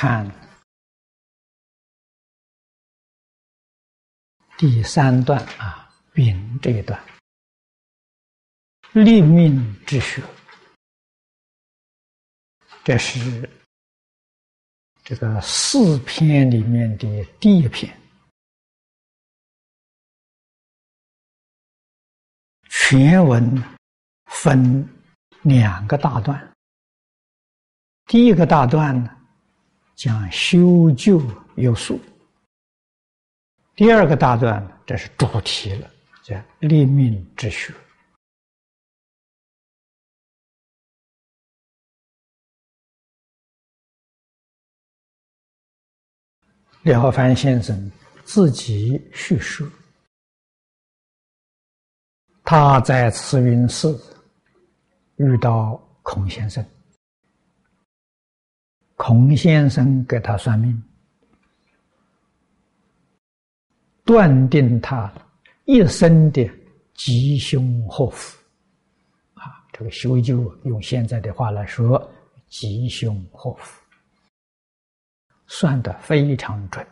看。第三段啊，丙这一段，立命之学，这是这个四篇里面的第一篇，全文分两个大段，第一个大段呢。讲修旧有术，第二个大段这是主题了，叫立命之学。廖凡先生自己叙述，他在慈云寺遇到孔先生。孔先生给他算命，断定他一生的吉凶祸福。啊，这个修就用现在的话来说，吉凶祸福算得非常准。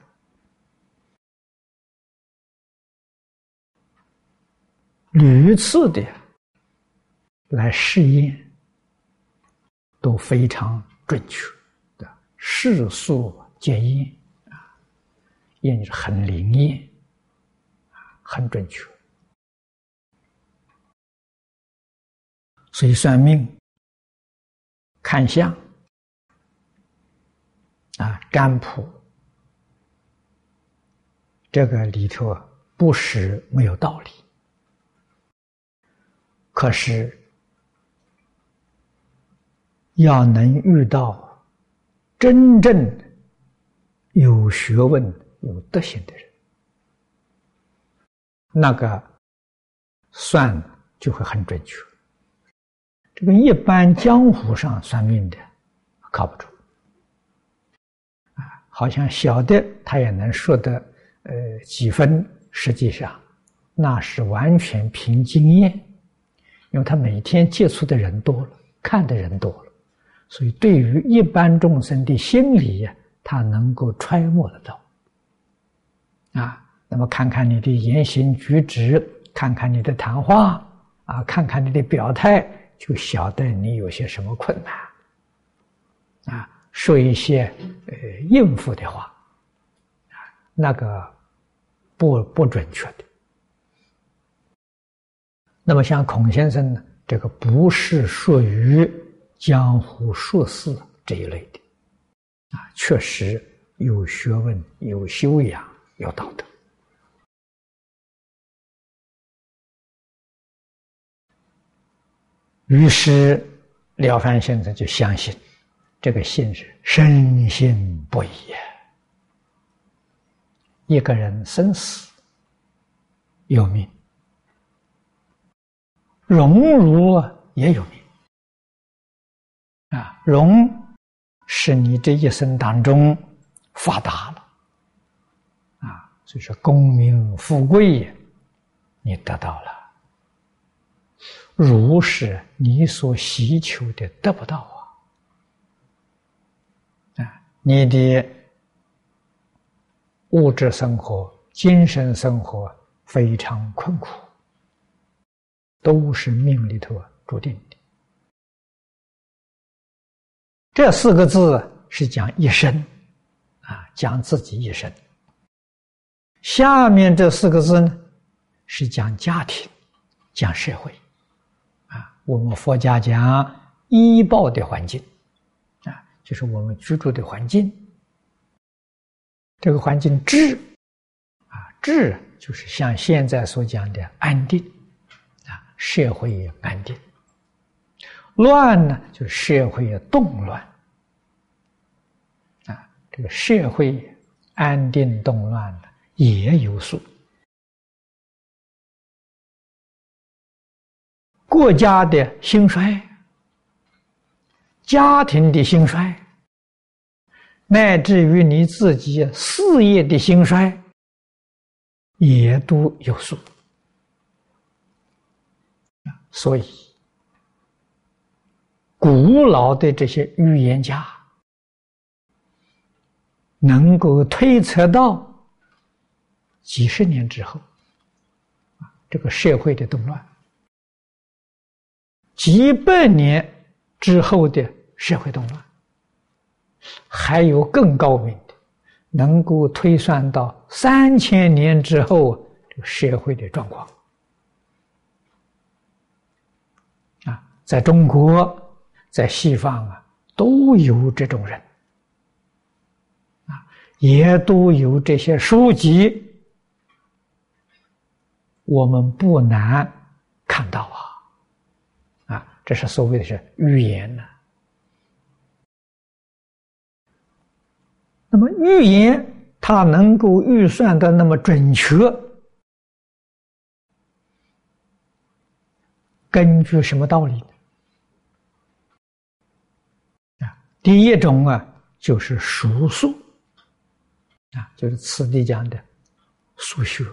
屡次的来试验，都非常准确。世俗检验啊，验是很灵验，很准确。所以算命、看相啊、占卜，这个里头不是没有道理，可是要能遇到。真正有学问、有德行的人，那个算就会很准确。这个一般江湖上算命的靠不住啊，好像小的他也能说的呃几分，实际上那是完全凭经验，因为他每天接触的人多了，看的人多了。所以，对于一般众生的心理呀，他能够揣摩得到。啊，那么看看你的言行举止，看看你的谈话，啊，看看你的表态，就晓得你有些什么困难。啊，说一些呃应付的话，啊，那个不不准确的。那么像孔先生呢，这个不是属于。江湖术士这一类的，啊，确实有学问、有修养、有道德。于是廖凡先生就相信，这个信是深信不疑。一个人生死有命，荣辱也有命。啊，荣是你这一生当中发达了，啊，所以说功名富贵你得到了；如是你所希求的得不到啊，啊，你的物质生活、精神生活非常困苦，都是命里头注定。这四个字是讲一生，啊，讲自己一生。下面这四个字呢，是讲家庭，讲社会，啊，我们佛家讲医报的环境，啊，就是我们居住的环境。这个环境治，啊，治就是像现在所讲的安定，啊，社会也安定。乱呢，就是社会也动乱。这个社会安定动乱的也有数，国家的兴衰、家庭的兴衰，乃至于你自己事业的兴衰，也都有数。所以，古老的这些预言家。能够推测到几十年之后，啊，这个社会的动乱，几百年之后的社会动乱，还有更高明的，能够推算到三千年之后这个社会的状况。啊，在中国，在西方啊，都有这种人。也都有这些书籍，我们不难看到啊，啊，这是所谓的是预言呢。那么预言它能够预算的那么准确，根据什么道理呢？啊，第一种啊，就是数数。啊，就是此地讲的数学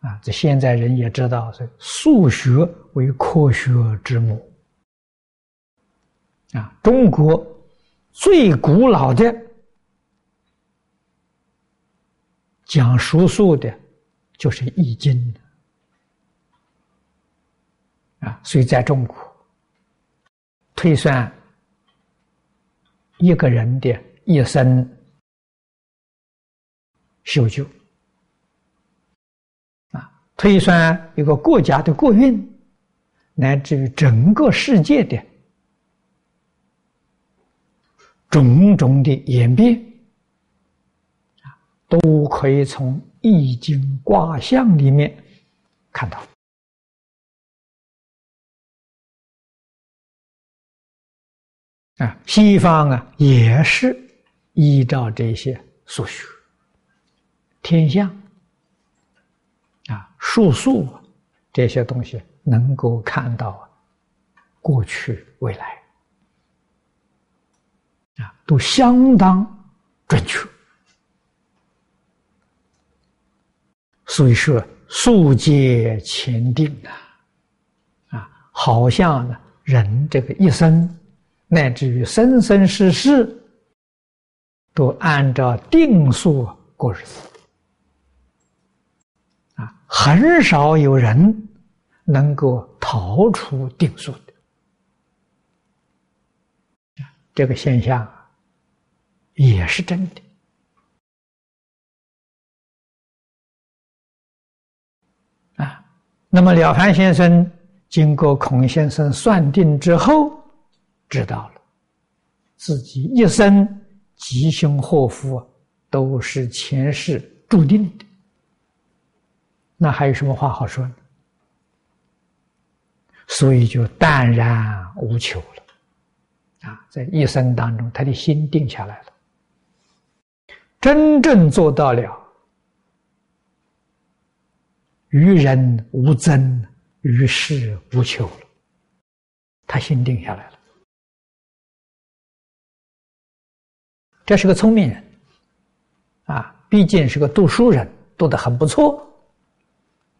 啊，这现在人也知道，是数学为科学之母啊。中国最古老的讲数数的，就是《易经》啊。所以在中国推算一个人的一生。修旧啊，推算一个国家的国运，乃至于整个世界的种种的演变啊，都可以从易经卦象里面看到啊。西方啊，也是依照这些数学。天象啊，数数这些东西能够看到过去未来啊，都相当准确。所以说，数皆前定啊，啊，好像呢，人这个一生，乃至于生生世世，都按照定数过日子。很少有人能够逃出定数的，这个现象也是真的啊。那么了凡先生经过孔先生算定之后，知道了自己一生吉凶祸福都是前世注定的。那还有什么话好说呢？所以就淡然无求了，啊，在一生当中，他的心定下来了，真正做到了于人无憎，于事无求了，他心定下来了。这是个聪明人，啊，毕竟是个读书人，读得很不错。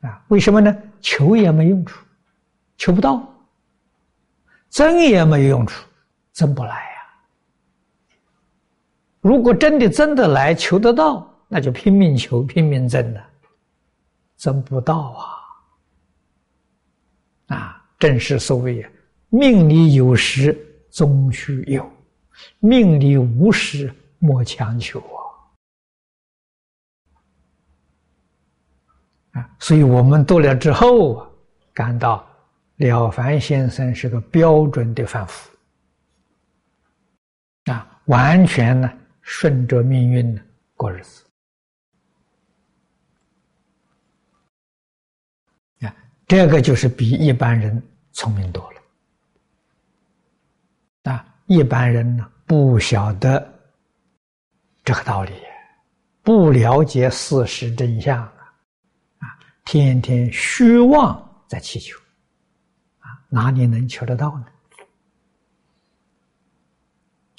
啊，为什么呢？求也没用处，求不到；争也没用处，争不来呀。如果真的争得来，求得到，那就拼命求，拼命争了，争不到啊！啊，正是所谓“命里有时终须有，命里无时莫强求”啊。啊所以我们读了之后啊，感到了凡先生是个标准的凡夫啊，完全呢顺着命运呢过日子啊，这个就是比一般人聪明多了啊，一般人呢不晓得这个道理，不了解事实真相。天天虚妄在祈求，啊，哪里能求得到呢？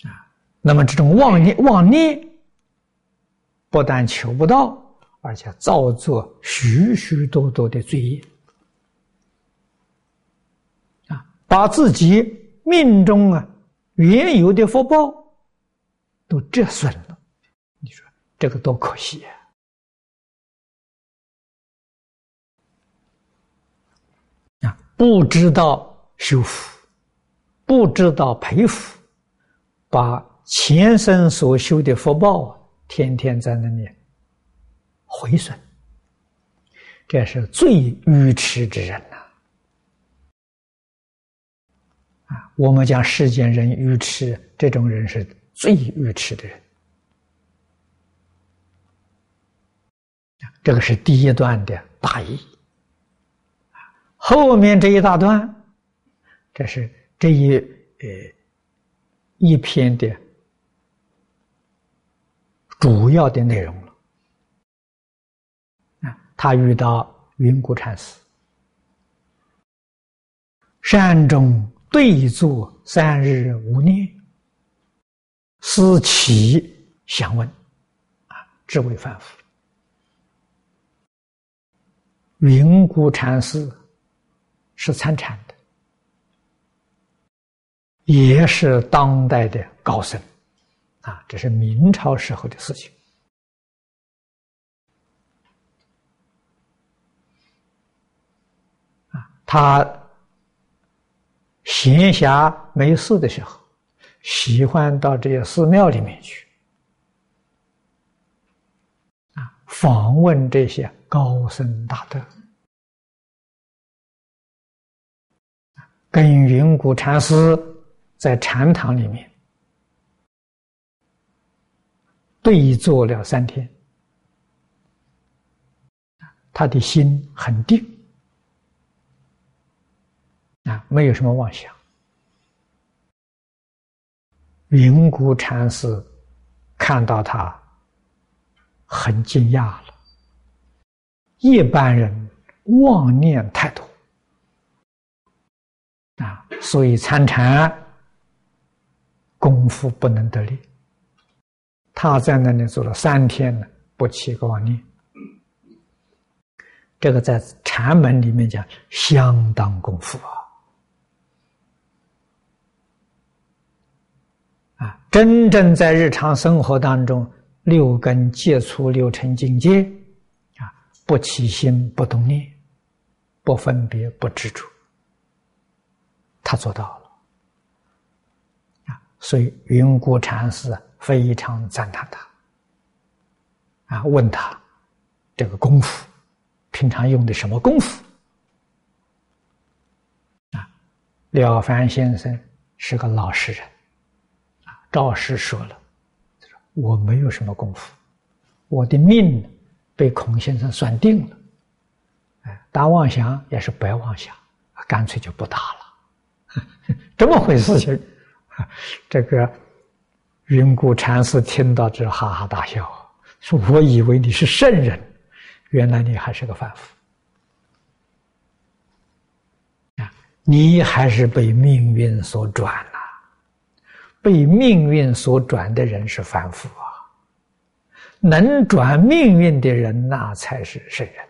啊，那么这种妄念妄念，不但求不到，而且造作许许多多的罪业，啊，把自己命中啊原有的福报都折损了，你说这个多可惜呀！啊，不知道修福，不知道培福，把前生所修的福报，天天在那里毁损，这是最愚痴之人呐！啊，我们讲世间人愚痴，这种人是最愚痴的人。这个是第一段的大意。后面这一大段，这是这一呃一篇的主要的内容了。啊，他遇到云谷禅师，山中对坐三日无念，思其想问，啊，只为凡夫。云谷禅师。是参禅的，也是当代的高僧，啊，这是明朝时候的事情。啊，他闲暇没事的时候，喜欢到这些寺庙里面去，啊，访问这些高僧大德。跟云谷禅师在禅堂里面对坐了三天，他的心很定啊，没有什么妄想。云谷禅师看到他很惊讶了，一般人妄念太多。啊，所以参禅功夫不能得力。他在那里做了三天呢，不起个妄念。这个在禅门里面讲相当功夫啊！啊，真正在日常生活当中，六根接触六尘境界，啊，不起心，不动念，不分别，不执着。他做到了啊，所以云谷禅师非常赞叹他啊，问他这个功夫平常用的什么功夫啊？了凡先生是个老实人啊，赵师说了，我没有什么功夫，我的命被孔先生算定了，哎，打妄想也是白妄想，干脆就不打了。这么回事情，这个云谷禅师听到这哈哈大笑，说：“我以为你是圣人，原来你还是个凡夫！你还是被命运所转了，被命运所转的人是凡夫啊，能转命运的人那才是圣人。”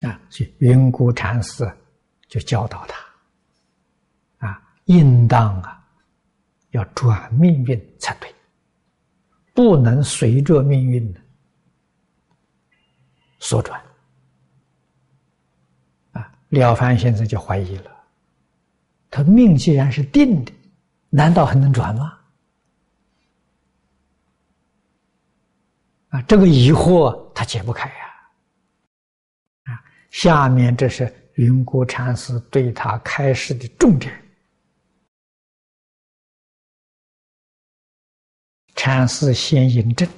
啊，所以云谷禅师就教导他，啊，应当啊，要转命运才对，不能随着命运的所转。啊，了凡先生就怀疑了，他命既然是定的，难道还能转吗？啊，这个疑惑他解不开。下面这是云谷禅师对他开示的重点。禅师先引证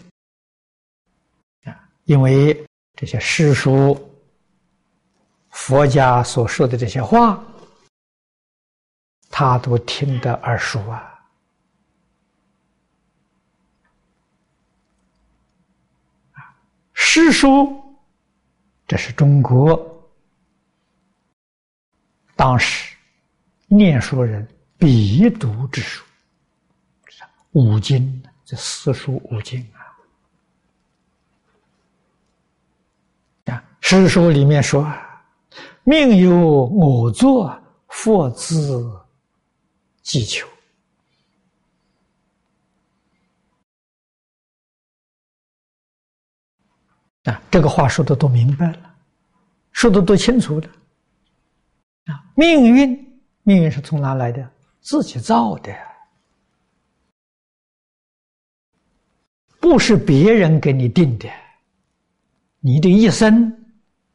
啊，因为这些诗书、佛家所说的这些话，他都听得耳熟啊。诗书。这是中国当时念书人必读之书，五经这四书五经啊。啊，诗书里面说，命由我作，佛自己求。啊，这个话说的多明白了，说的多清楚了。啊，命运，命运是从哪来的？自己造的，不是别人给你定的。你的一生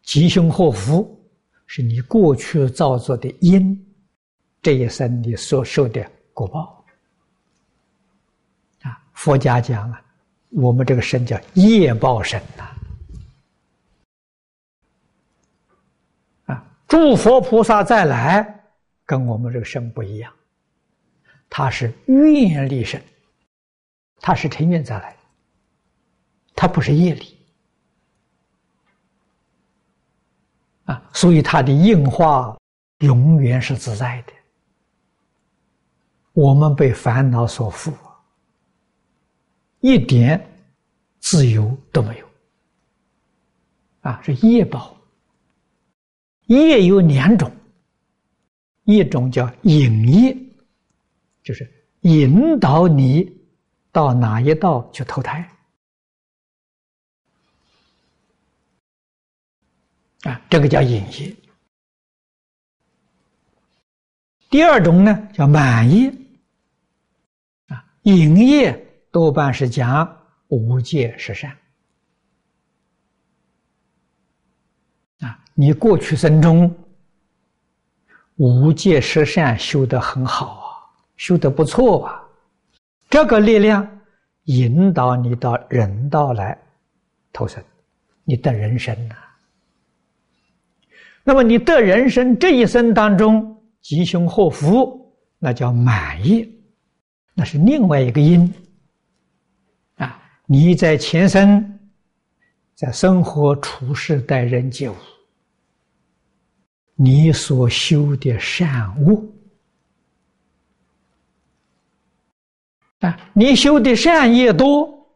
吉凶祸福，是你过去造作的因，这一生你所受的果报。啊，佛家讲啊，我们这个生叫业报身呐。诸佛菩萨再来，跟我们这个身不一样，他是愿力身，他是成愿再来，他不是业力啊，所以他的应化永远是自在的。我们被烦恼所缚，一点自由都没有啊，是业报。业有两种，一种叫引业，就是引导你到哪一道去投胎啊，这个叫引业。第二种呢叫满业啊，引业多半是讲无戒十善。你过去生中无戒十善修得很好啊，修得不错啊，这个力量引导你到人道来投生，你得人生呐。那么你得人生这一生当中吉凶祸福，那叫满意，那是另外一个因啊。你在前生在生活处事待人接物。你所修的善恶啊，你修的善业多，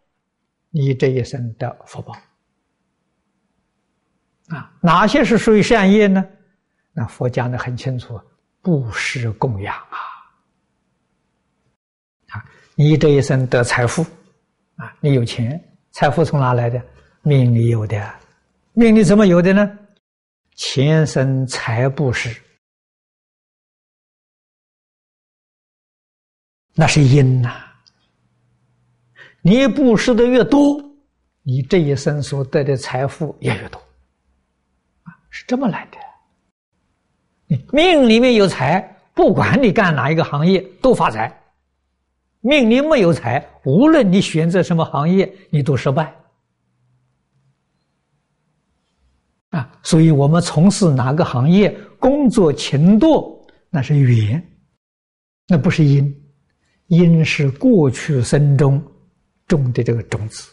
你这一生的福报啊，哪些是属于善业呢？那佛讲的很清楚，布施供养啊，啊，你这一生得财富啊，你有钱，财富从哪来的？命里有的，命里怎么有的呢？前生财布施，那是因呐。你布施的越多，你这一生所得的财富也越多，啊，是这么来的。命里面有财，不管你干哪一个行业都发财；命里没有财，无论你选择什么行业，你都失败。啊，所以我们从事哪个行业，工作勤惰，那是缘，那不是因，因是过去生中种的这个种子。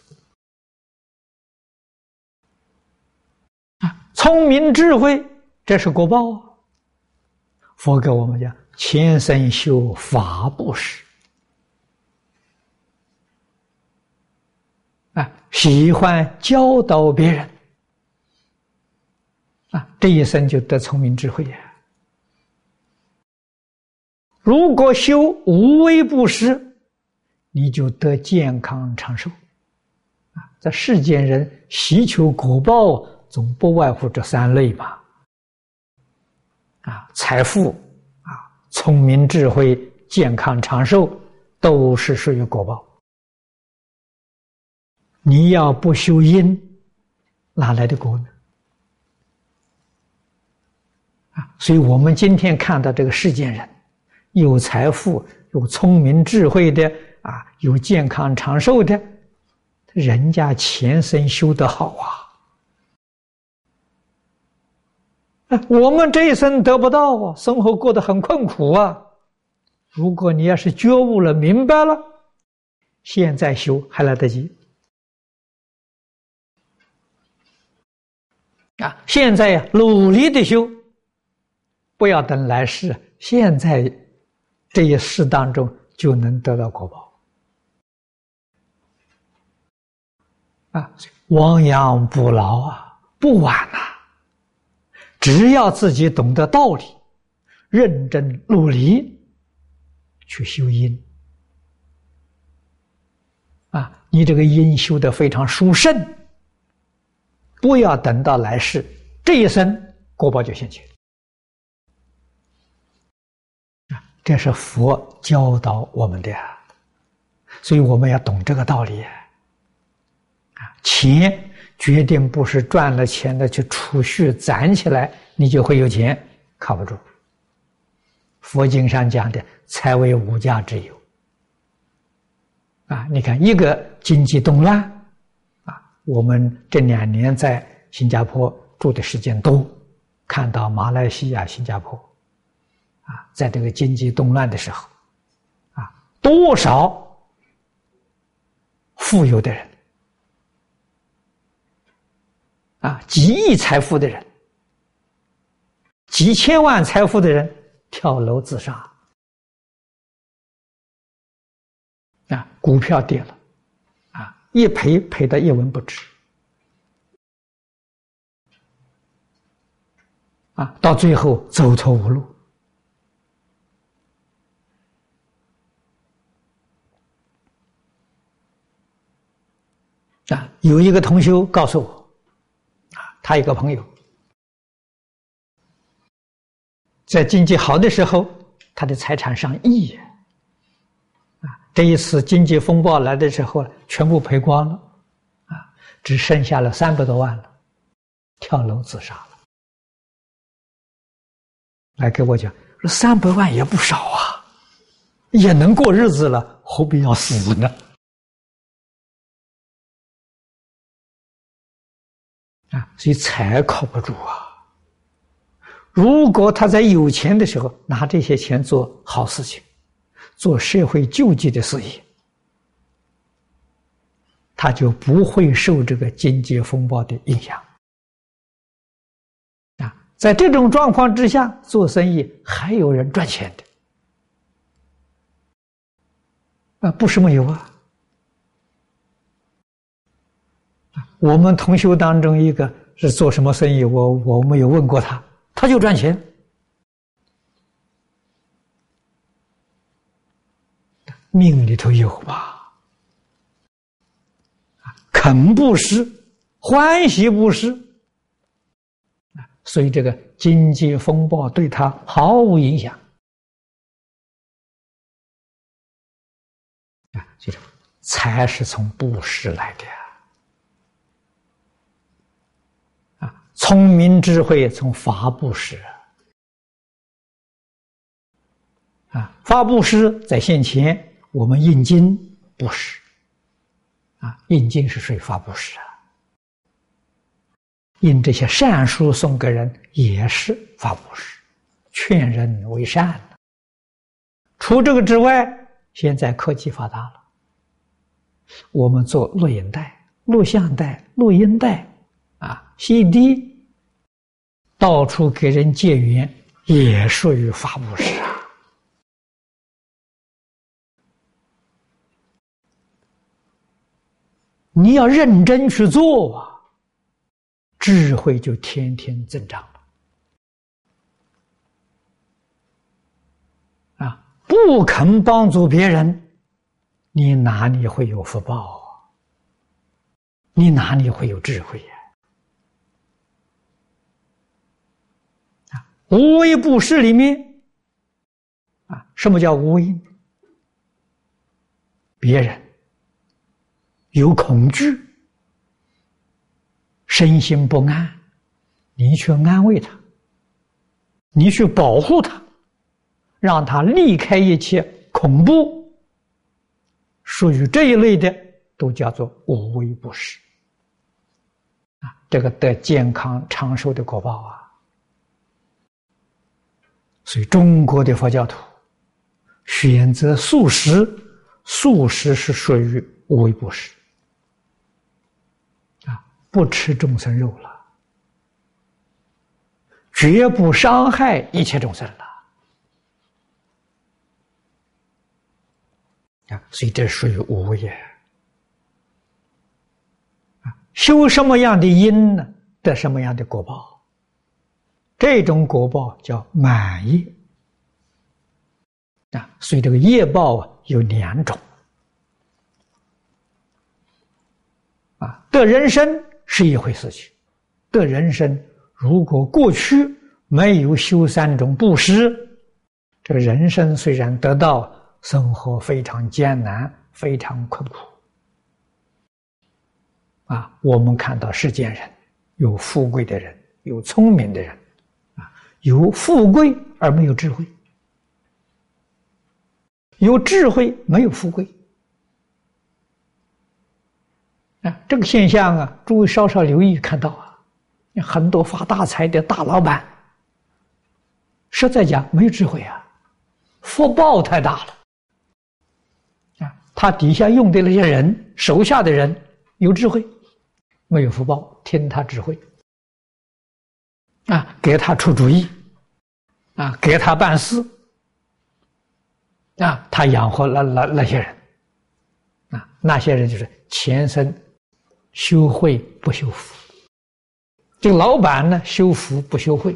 啊，聪明智慧，这是果报。佛给我们讲，前生修法布施，啊，喜欢教导别人。啊，这一生就得聪明智慧呀！如果修无为布施，你就得健康长寿。啊，在世间人祈求果报，总不外乎这三类吧？啊，财富啊，聪明智慧，健康长寿，都是属于果报。你要不修因，哪来的果呢？所以，我们今天看到这个世间人，有财富、有聪明智慧的啊，有健康长寿的，人家前生修得好啊！我们这一生得不到啊，生活过得很困苦啊。如果你要是觉悟了、明白了，现在修还来得及啊！现在呀，努力的修。不要等来世，现在这一世当中就能得到果报啊！亡羊补牢啊，不晚呐！只要自己懂得道理，认真努力去修因，啊，你这个因修的非常殊胜，不要等到来世，这一生果报就现前。啊，这是佛教导我们的，所以我们要懂这个道理。啊，钱。决定不是赚了钱的去储蓄攒起来，你就会有钱，靠不住。佛经上讲的“财为无价之有”，啊，你看一个经济动乱，啊，我们这两年在新加坡住的时间多，看到马来西亚、新加坡，啊，在这个经济动乱的时候，啊，多少富有的人。啊，几亿财富的人，几千万财富的人跳楼自杀，啊，股票跌了，啊，一赔赔的一文不值，啊，到最后走投无路，啊，有一个同学告诉我。啊他一个朋友，在经济好的时候，他的财产上亿，啊，这一次经济风暴来的时候，全部赔光了，啊，只剩下了三百多万了，跳楼自杀了。来给我讲，说三百万也不少啊，也能过日子了，何必要死呢？啊，所以财靠不住啊！如果他在有钱的时候拿这些钱做好事情，做社会救济的事业，他就不会受这个经济风暴的影响。啊，在这种状况之下做生意还有人赚钱的，啊，不是没有啊。我们同修当中一个是做什么生意？我我没有问过他，他就赚钱，命里头有吧？肯布施，欢喜布施，所以这个经济风暴对他毫无影响。啊，就是财是从布施来的。聪明智慧从法布施。啊，法布施在现前，我们印经布施。啊，印经是属于法布施。啊，印这些善书送给人也是法布施，劝人为善。除这个之外，现在科技发达了，我们做录影带、录像带、录音带，CD。到处给人借缘，也属于法布施啊！你要认真去做啊，智慧就天天增长了。啊，不肯帮助别人，你哪里会有福报啊？你哪里会有智慧呀？无为不施里面，啊，什么叫无为？别人有恐惧，身心不安，你去安慰他，你去保护他，让他离开一切恐怖，属于这一类的，都叫做无为不施。啊，这个得健康长寿的果报啊！所以，中国的佛教徒选择素食，素食是属于无为不食啊，不吃众生肉了，绝不伤害一切众生了啊，所以这属于无为啊。修什么样的因呢？得什么样的果报这种果报叫满业啊，所以这个业报啊有两种啊，得人生是一回事情，得人生如果过去没有修三种布施，这个人生虽然得到，生活非常艰难，非常困苦啊。我们看到世间人有富贵的人，有聪明的人。有富贵而没有智慧，有智慧没有富贵啊！这个现象啊，诸位稍稍留意看到啊，很多发大财的大老板，实在讲没有智慧啊，福报太大了啊！他底下用的那些人，手下的人有智慧，没有福报，听他指挥。啊，给他出主意，啊，给他办事，啊，他养活那那那些人，啊，那些人就是前生修慧不修福，这个老板呢修福不修慧，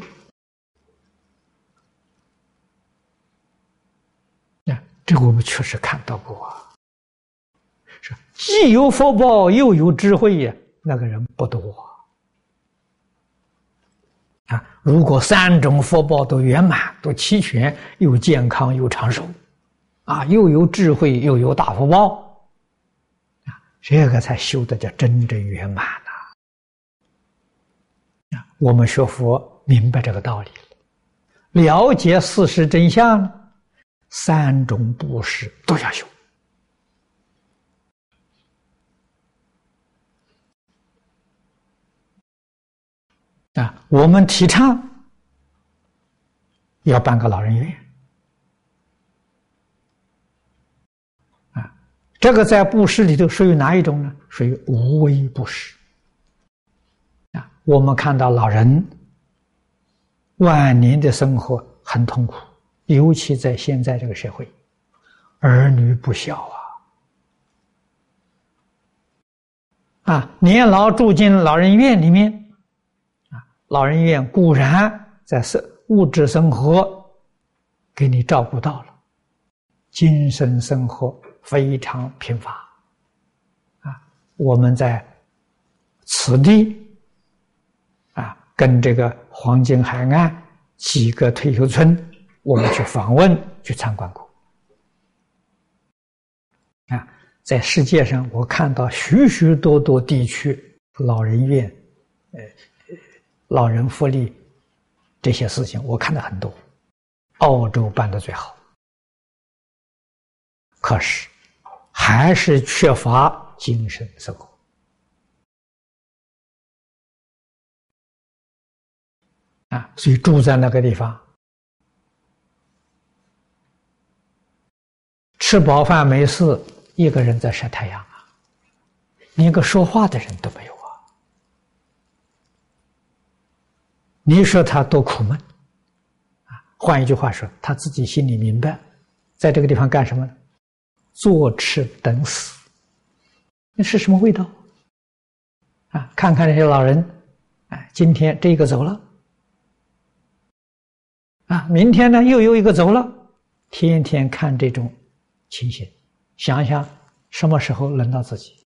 啊，这个我们确实看到过啊，是既有福报又有智慧呀，那个人不多。如果三种福报都圆满、都齐全，又健康又长寿，啊，又有智慧又有大福报，啊，这个才修的叫真正圆满呐！啊，我们学佛明白这个道理了，了解事实真相，三种布施都要修。啊，我们提倡要办个老人院啊，这个在布施里头属于哪一种呢？属于无为布施啊。我们看到老人晚年的生活很痛苦，尤其在现在这个社会，儿女不孝啊，啊，年老住进老人院里面。老人院固然在生物质生活给你照顾到了，精神生活非常贫乏。啊，我们在此地啊，跟这个黄金海岸几个退休村，我们去访问、去参观过。啊，在世界上，我看到许许多多地区老人院，呃。老人福利这些事情，我看的很多。澳洲办的最好，可是还是缺乏精神生活啊！所以住在那个地方，吃饱饭没事，一个人在晒太阳啊，连个说话的人都没有。你说他多苦闷，啊！换一句话说，他自己心里明白，在这个地方干什么呢？坐吃等死，那是什么味道？啊！看看这些老人，哎，今天这个走了，啊，明天呢又有一个走了，天天看这种情形，想想什么时候轮到自己？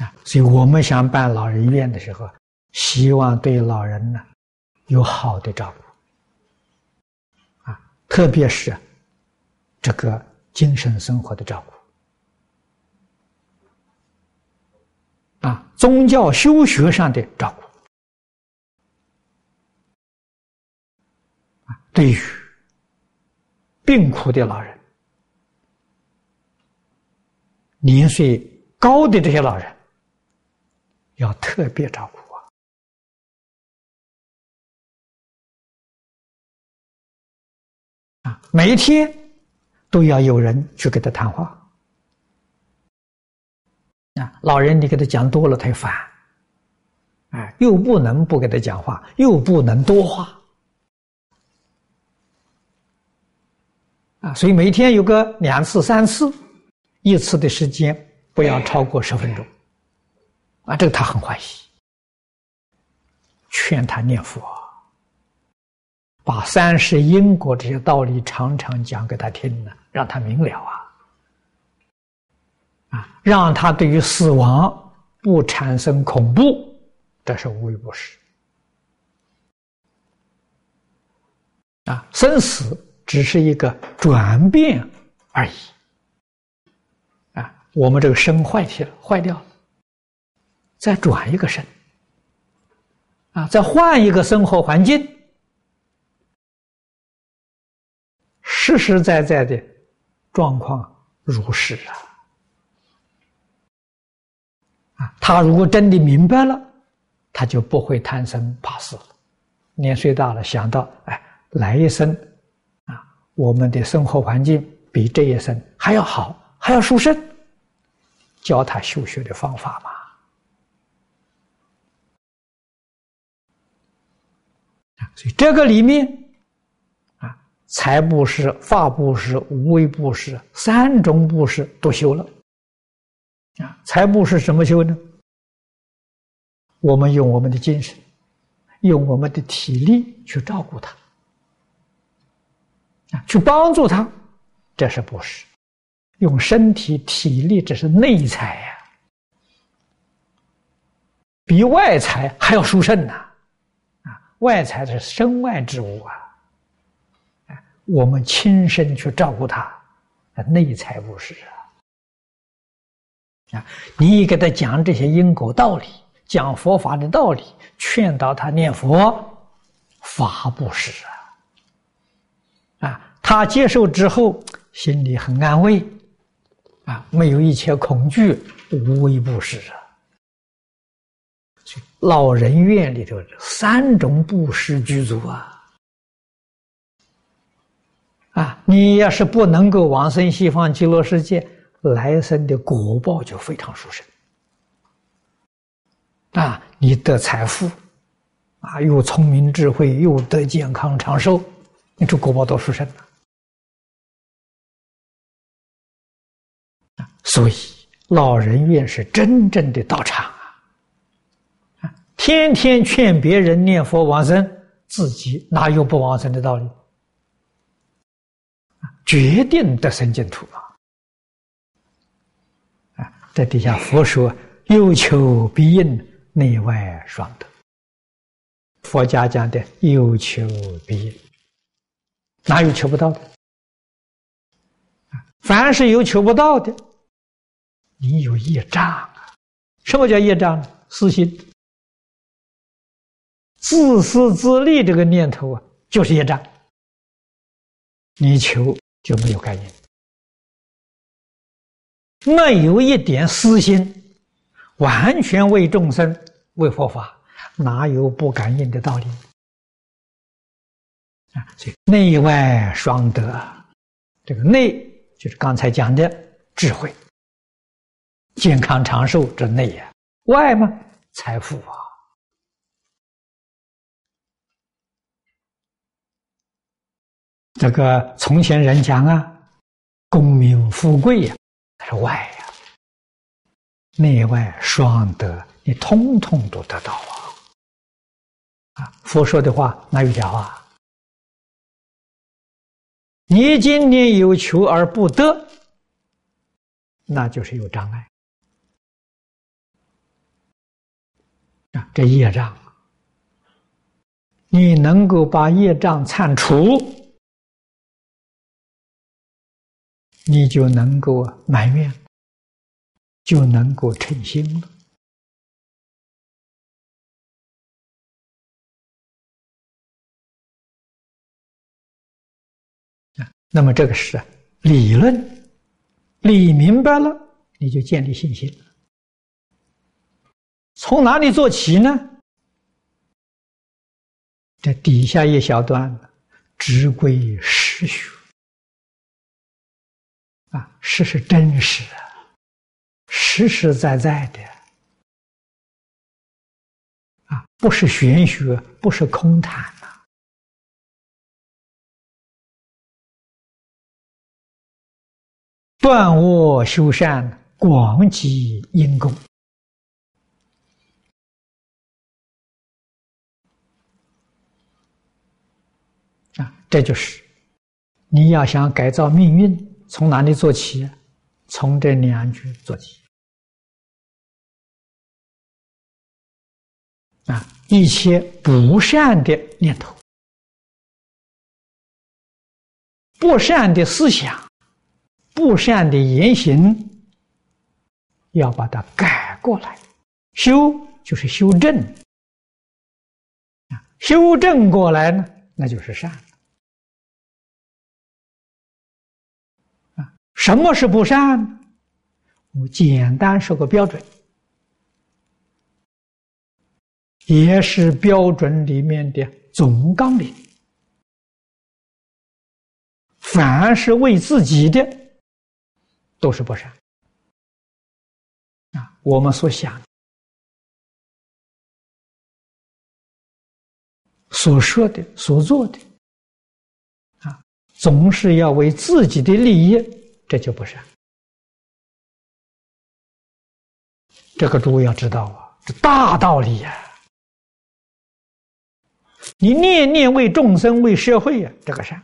啊，所以我们想办老人院的时候，希望对老人呢有好的照顾，啊，特别是这个精神生活的照顾，啊，宗教修学上的照顾，啊，对于病苦的老人、年岁高的这些老人。要特别照顾啊！啊，每一天都要有人去跟他谈话啊。老人你给他讲多了，他烦，哎，又不能不给他讲话，又不能多话啊。所以每天有个两次、三次，一次的时间不要超过十分钟。啊，这个他很欢喜，劝他念佛，把三世因果这些道理常常讲给他听呢，让他明了啊，啊，让他对于死亡不产生恐怖，这是无微不至。啊，生死只是一个转变而已。啊，我们这个身坏掉了，坏掉了，再转一个身，啊，再换一个生活环境，实实在在的状况如是啊。啊，他如果真的明白了，他就不会贪生怕死了。年岁大了，想到哎。来一生，啊，我们的生活环境比这一生还要好，还要殊胜，教他修学的方法嘛。所以这个里面，啊，财布施、法布施、无为布施三种布施都修了。啊，财布施什么修呢？我们用我们的精神，用我们的体力去照顾他。啊，去帮助他，这是不是？用身体体力，这是内财呀，比外财还要殊胜呐！啊，外财是身外之物啊，我们亲身去照顾他，内财不是啊。啊，你给他讲这些因果道理，讲佛法的道理，劝导他念佛，法不是啊。啊，他接受之后，心里很安慰，啊，没有一切恐惧，无微不至啊。老人院里头三种布施居住啊，啊，你要是不能够往生西方极乐世界，来生的果报就非常殊胜。啊，你得财富，啊，又聪明智慧，又得健康长寿。你这果报多殊胜呐！所以老人院是真正的道场！天天劝别人念佛往生，自己哪有不往生的道理？决定得生净土啊！啊，在底下佛说：“有求必应，内外双得。”佛家讲的“有求必应”。哪有求不到的？凡是有求不到的，你有业障啊！什么叫业障呢？私心、自私自利这个念头啊，就是业障。你求就没有感应，没有一点私心，完全为众生、为佛法，哪有不感应的道理？啊，所以内外双得，这个内就是刚才讲的智慧、健康长寿，这内呀；外嘛，财富啊。这个从前人讲啊，功名富贵呀，是外呀，内外双得，你通通都得到啊。啊，佛说的话哪有假话？你今天有求而不得，那就是有障碍啊！这业障，你能够把业障铲除，你就能够埋怨，就能够称心了。那么这个是理论，理明白了，你就建立信心了。从哪里做起呢？这底下一小段，直归实学啊，事是真实，实实在在的啊，不是玄学，不是空谈呐。断恶修善，广积阴功啊，这就是你要想改造命运。从哪里做起？从这两句做起。啊，一切不善的念头、不善的思想、不善的言行，要把它改过来。修就是修正，啊，修正过来呢，那就是善。什么是不善？我简单说个标准，也是标准里面的总纲领。凡是为自己的，都是不善。啊，我们所想。所说的、所做的，啊，总是要为自己的利益，这就不善。这个诸位要知道啊，这大道理呀！你念念为众生、为社会呀，这个善。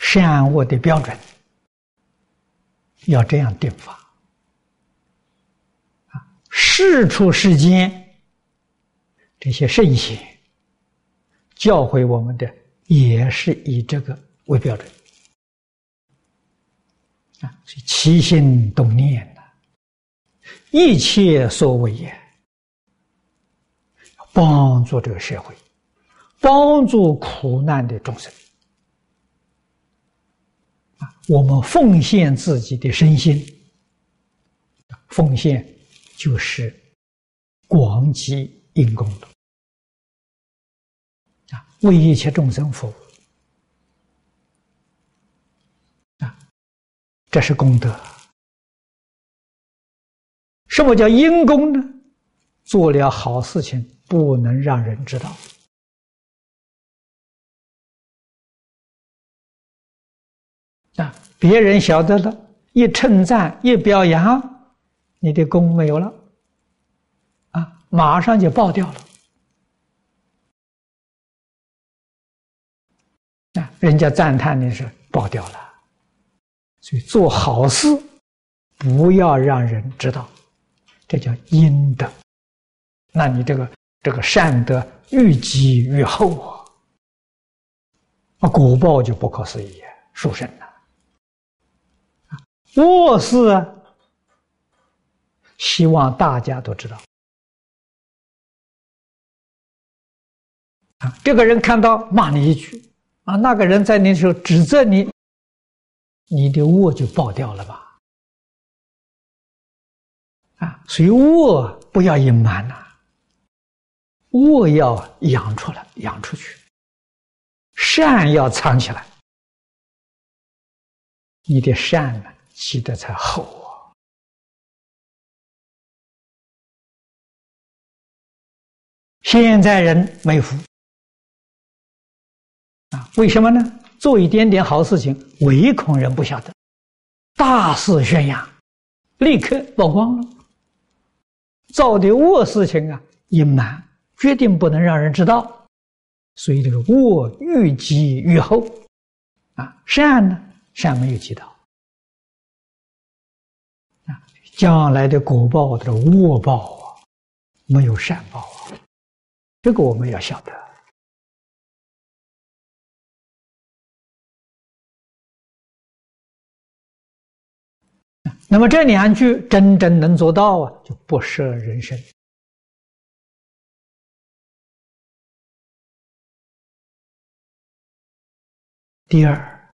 善恶的标准。要这样定法！世出世间这些圣贤教诲我们的，也是以这个为标准啊！所以起心动念呐，一切所为也，帮助这个社会，帮助苦难的众生。我们奉献自己的身心，奉献就是广积因功德啊，为一切众生服务啊，这是功德。什么叫因功呢？做了好事情不能让人知道。啊！别人晓得了，一称赞，一表扬，你的功没有了，啊，马上就爆掉了。啊，人家赞叹你是爆掉了，所以做好事不要让人知道，这叫阴德。那你这个这个善德愈积愈厚啊，啊，果报就不可思议，殊胜了。卧事啊，希望大家都知道啊。这个人看到骂你一句啊，那个人在你时候指责你，你的恶就爆掉了吧？啊，所以恶不要隐瞒呐，恶要养出来，养出去，善要藏起来，你的善呢？积的才厚现在人没福啊？为什么呢？做一点点好事情，唯恐人不晓得，大肆宣扬，立刻曝光了；做的恶事情啊，隐瞒，决定不能让人知道。所以这个恶愈积愈厚啊！善呢，善没有积到啊。将来的果报的恶报啊，没有善报啊，这个我们要晓得。那么这两句真正能做到啊，就不舍人生。第二，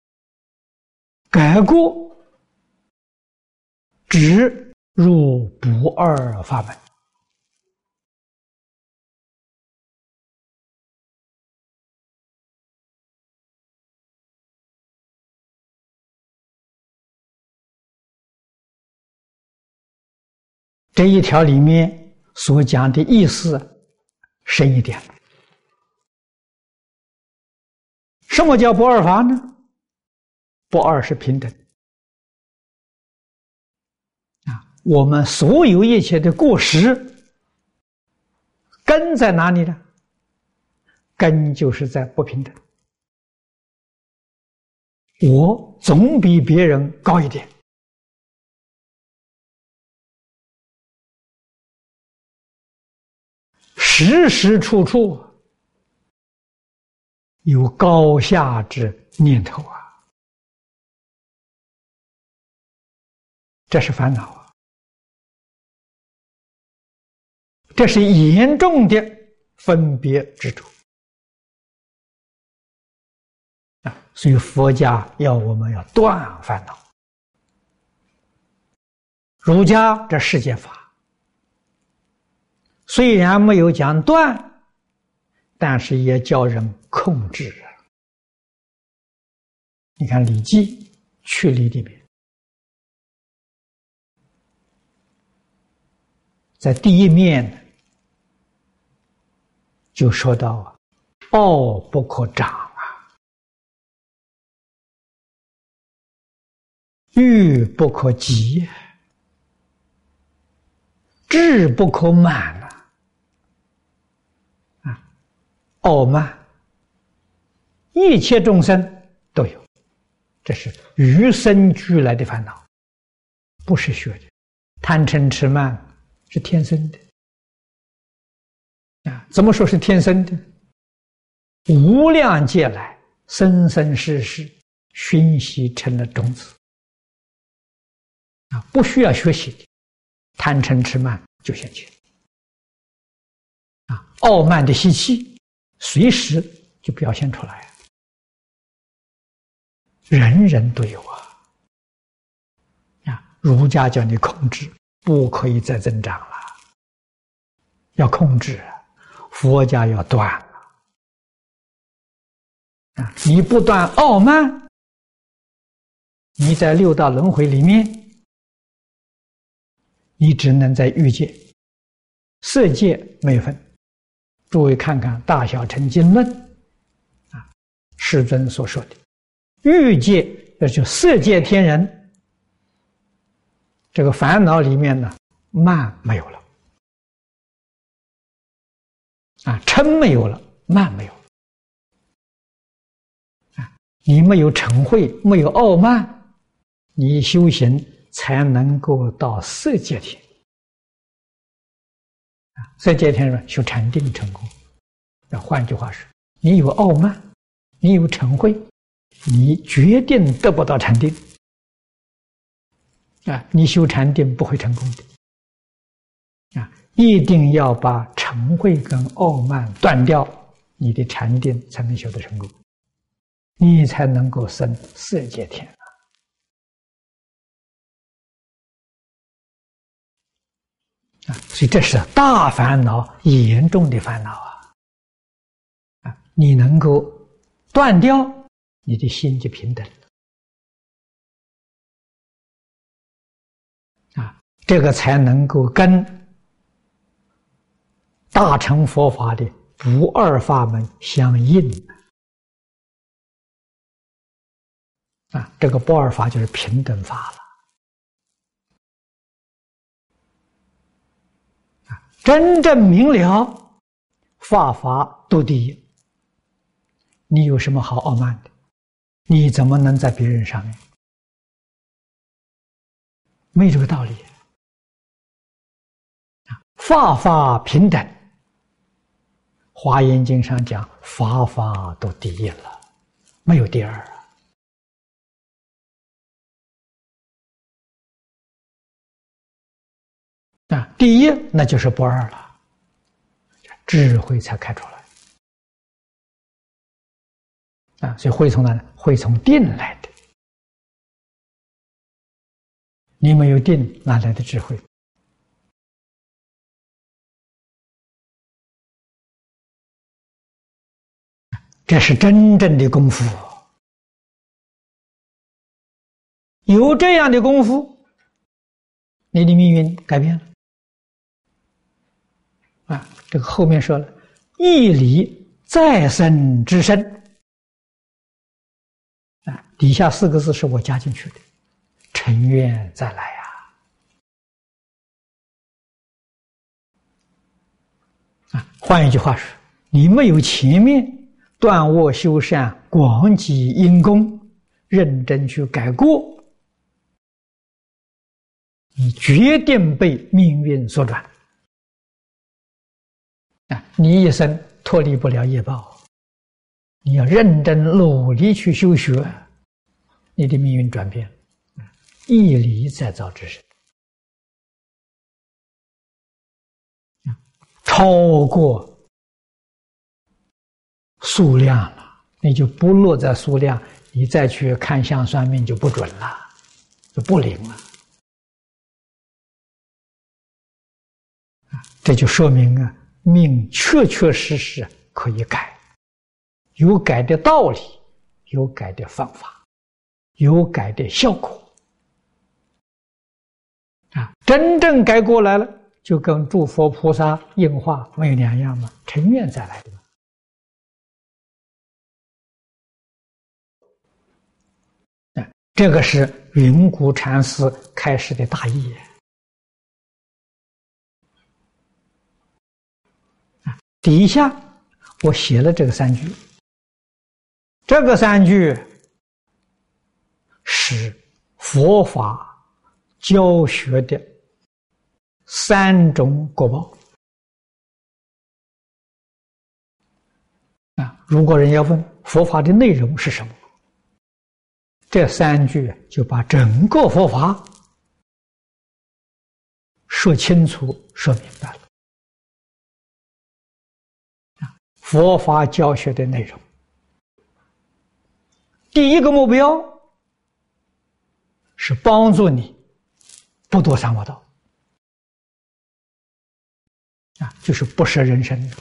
改过直。入不二法门，这一条里面所讲的意思深一点。什么叫不二法呢？不二是平等啊。我们所有一切的过失，根在哪里呢？根就是在不平等。我总比别人高一点，时时处处有高下之念头啊，这是烦恼啊，这是严重的分别执着。所以佛家要我们要断烦恼，儒家这世界法虽然没有讲断，但是也叫人控制啊。你看《礼记·去礼》里面，在第一面就说到啊，傲不可长啊。欲不可及，志不可满！啊，傲慢，一切众生都有，这是与生俱来的烦恼，不是学的。贪嗔痴慢是天生的啊！怎么说是天生的？无量劫来，生生世世熏习成了种子。啊，不需要学习的，贪嗔痴慢就现前。啊，傲慢的习气随时就表现出来，人人都有啊。啊，儒家叫你控制，不可以再增长了，要控制；佛家要断了。啊，你不断傲慢，你在六道轮回里面。你只能在欲界、色界没分。诸位看看《大小乘经论》，啊，世尊所说的。欲界，也就色界天人，这个烦恼里面呢，慢没有了，啊，嗔没有了，慢没有，啊，你没有嗔恚，没有傲慢，你修行。才能够到色界天色界天人修禅定成功。那换句话说，你有傲慢，你有嗔恚，你决定得不到禅定啊！你修禅定不会成功的啊！一定要把嗔恚跟傲慢断掉，你的禅定才能修得成功，你才能够生色界天。所以这是大烦恼，严重的烦恼啊！啊，你能够断掉，你的心就平等了。啊，这个才能够跟大乘佛法的不二法门相应。啊，这个不二法就是平等法了。真正明了，法法都第一。你有什么好傲慢的？你怎么能在别人上面？没这个道理。法法平等，《华严经》上讲，法法都第一了，没有第二。啊，第一那就是不二了，智慧才开出来。啊，所以会从哪呢？会从定来的。你没有定，哪来的智慧？这是真正的功夫。有这样的功夫，你的命运改变了。啊，这个后面说了，一离再生之身。啊，底下四个字是我加进去的，尘缘再来呀。啊，换一句话说，你没有前面断卧修善、广积因功、认真去改过，你决定被命运所转。啊，你一生脱离不了业报，你要认真努力去修学，你的命运转变，啊一离再造之身，超过数量了，你就不落在数量，你再去看相算命就不准了，就不灵了。这就说明啊。命确确实实可以改，有改的道理，有改的方法，有改的效果。啊，真正改过来了，就跟诸佛菩萨应化没有两样嘛，成愿再来的嘛。这个是云谷禅师开始的大义。底下我写了这个三句，这个三句是佛法教学的三种果报啊！如果人要问佛法的内容是什么，这三句就把整个佛法说清楚、说明白了。佛法教学的内容，第一个目标是帮助你不堕三恶道啊，就是不舍人生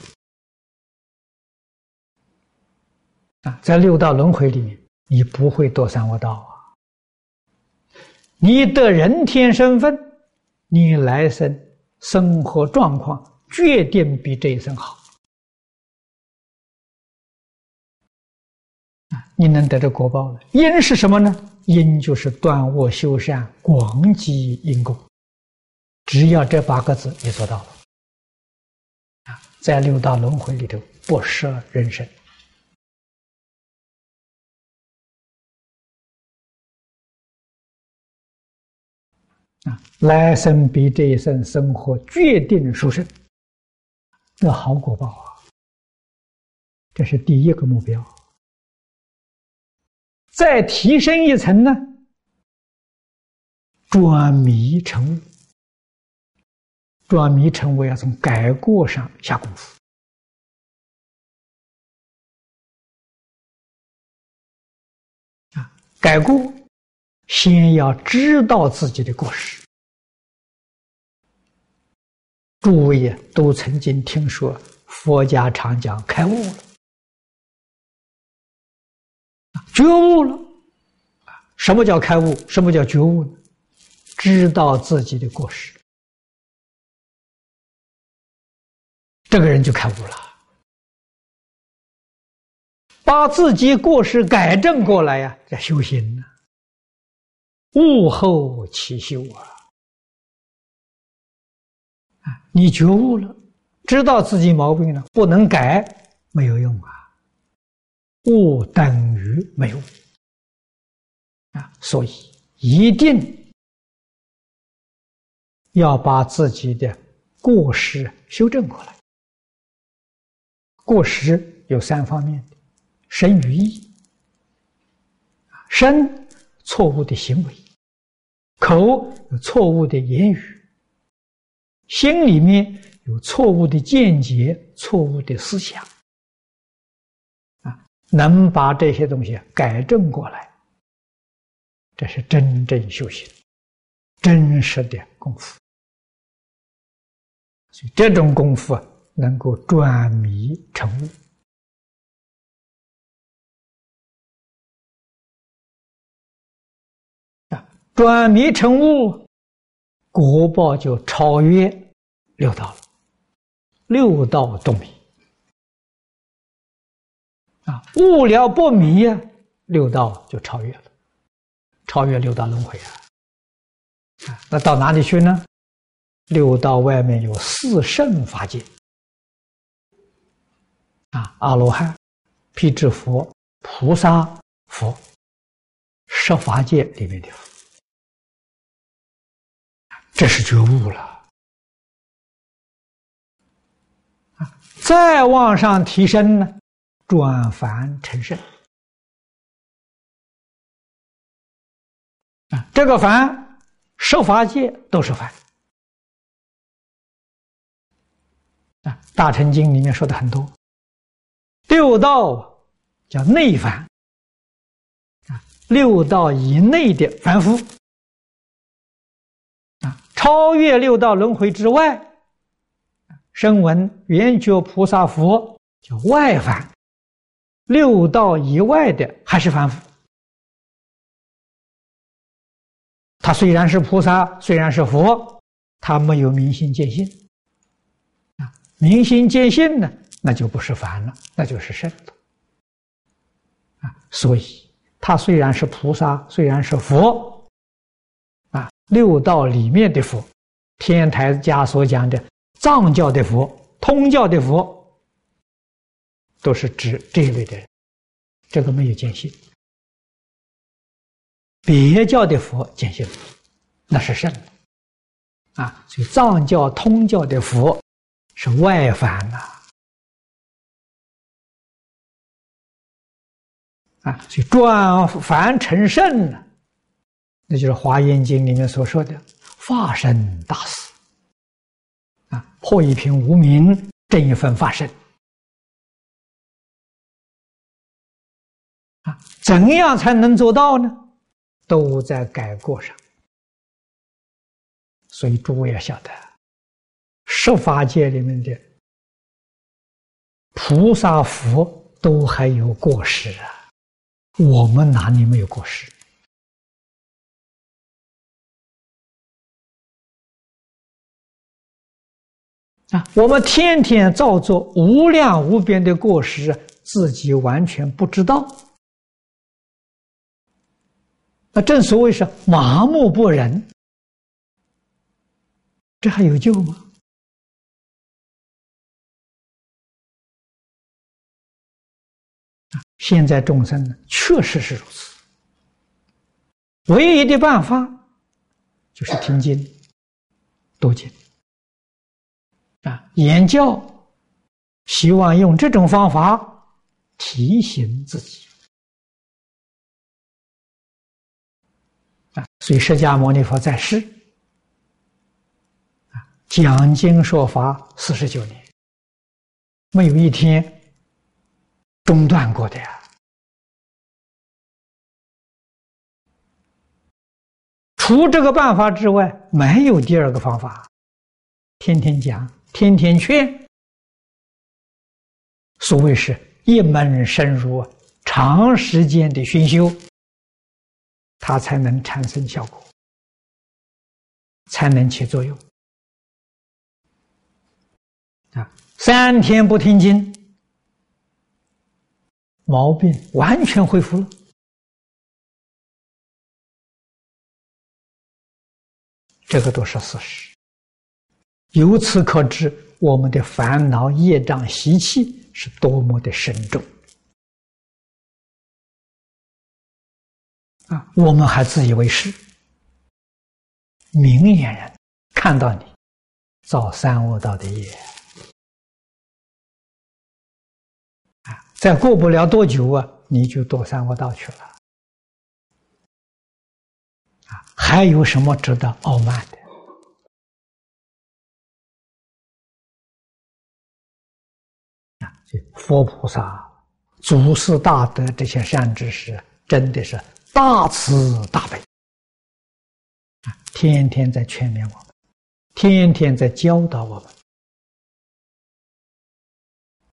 啊，在六道轮回里面，你不会堕三恶道啊。你的人天身份，你来生生活状况决定比这一生好。啊你能得着果报了。因是什么呢？因就是断恶修善、广积因功。只要这八个字你做到了，啊，在六道轮回里头不舍人生，啊，来生比这一生生活决定殊胜，这好果报啊！这是第一个目标。再提升一层呢，转迷成悟。转迷成悟要从改过上下功夫啊！改过，先要知道自己的过失。诸位都曾经听说佛家常讲开悟了。觉悟了，什么叫开悟？什么叫觉悟呢？知道自己的过失，这个人就开悟了。把自己过失改正过来呀，叫修行呢。悟后起修啊！啊，你觉悟了，知道自己毛病了，不能改，没有用啊。悟等于没有啊，所以一定要把自己的过失修正过来。过失有三方面的：身与意，身错误的行为，口有错误的言语，心里面有错误的见解、错误的思想。能把这些东西改正过来，这是真正修行、真实的功夫。所以这种功夫能够转迷成悟！转迷成悟，果报就超越六道了，六道动迷。啊，悟了不迷呀，六道就超越了，超越六道轮回啊！啊，那到哪里去呢？六道外面有四圣法界，啊，阿罗汉、辟支佛、菩萨佛、十法界里面的佛，这是觉悟了。啊，再往上提升呢，转凡成圣。啊，这个凡，十法界都是凡。啊，《大乘经》里面说的很多，六道叫内凡，啊，六道以内的凡夫，啊，超越六道轮回之外，声闻、缘觉、菩萨、佛叫外凡，六道以外的还是凡夫。他虽然是菩萨，虽然是佛，他没有明心见性。啊，明心见性呢，那就不是凡了，那就是圣了。啊，所以他虽然是菩萨，虽然是佛，啊，六道里面的佛，天台家所讲的藏教的佛、通教的佛，都是指这一类的人，这个没有见性。别教的佛见性，那是圣啊！所以藏教、通教的佛是外凡呐，啊，所以转凡成圣呢，那就是《华严经》里面所说的化身大事啊，破一品无名，正一分法身啊，怎样才能做到呢？都在改过上，所以诸位要晓得，十法界里面的菩萨佛都还有过失啊，我们哪里没有过失？啊，我们天天造作无量无边的过失，自己完全不知道。那正所谓是麻木不仁，这还有救吗？现在众生呢，确实是如此。唯一的办法就是听经、读经啊，言教，希望用这种方法提醒自己。所以，释迦牟尼佛在世，啊，讲经说法四十九年，没有一天中断过的呀。除这个办法之外，没有第二个方法。天天讲，天天劝，所谓是一门深入，长时间的熏修。它才能产生效果，才能起作用。啊，三天不听经，毛病完全恢复了。这个都是事实。由此可知，我们的烦恼、业障、习气是多么的深重。啊，我们还自以为是，明眼人看到你造三恶道的业，啊，再过不了多久啊，你就堕三恶道去了，啊，还有什么值得傲慢的？啊，佛菩萨、祖师大德这些善知识，真的是。大慈大悲啊，天天在劝勉我们，天天在教导我们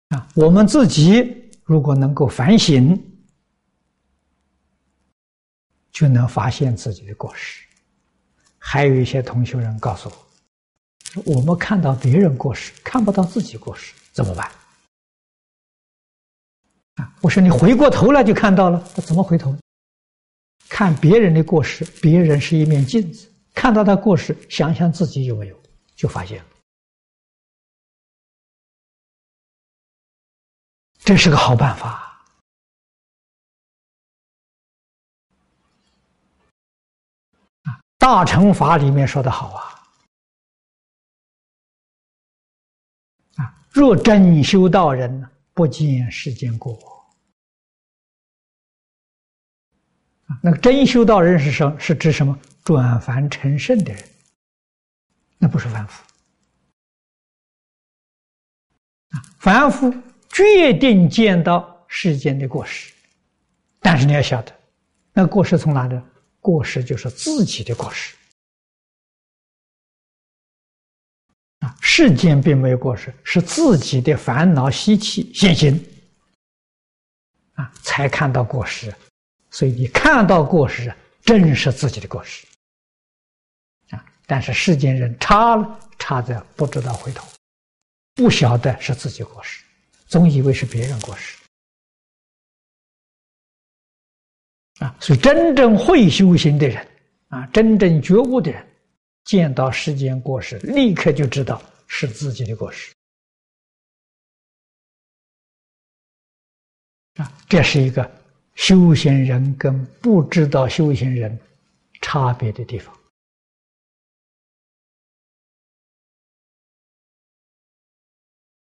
啊。我们自己如果能够反省，就能发现自己的过失。还有一些同学人告诉我，我们看到别人过失，看不到自己过失，怎么办？啊，我说你回过头来就看到了，怎么回头？看别人的过失，别人是一面镜子，看到他过失，想想自己有没有，就发现了。这是个好办法！大乘法里面说的好啊。若真修道人，不见世间过。那个真修道人是什？是指什么？转凡成圣的人，那不是凡夫。啊，凡夫决定见到世间的过失，但是你要晓得，那过失从哪里？过失就是自己的过失。啊，世间并没有过失，是自己的烦恼习气现行，啊，才看到过失。所以你看到过失，正是自己的过失。啊，但是世间人差了，差在不知道回头，不晓得是自己过失，总以为是别人过失。啊，所以真正会修行的人，啊，真正觉悟的人。见到世间过失，立刻就知道是自己的过失啊！这是一个修行人跟不知道修行人差别的地方。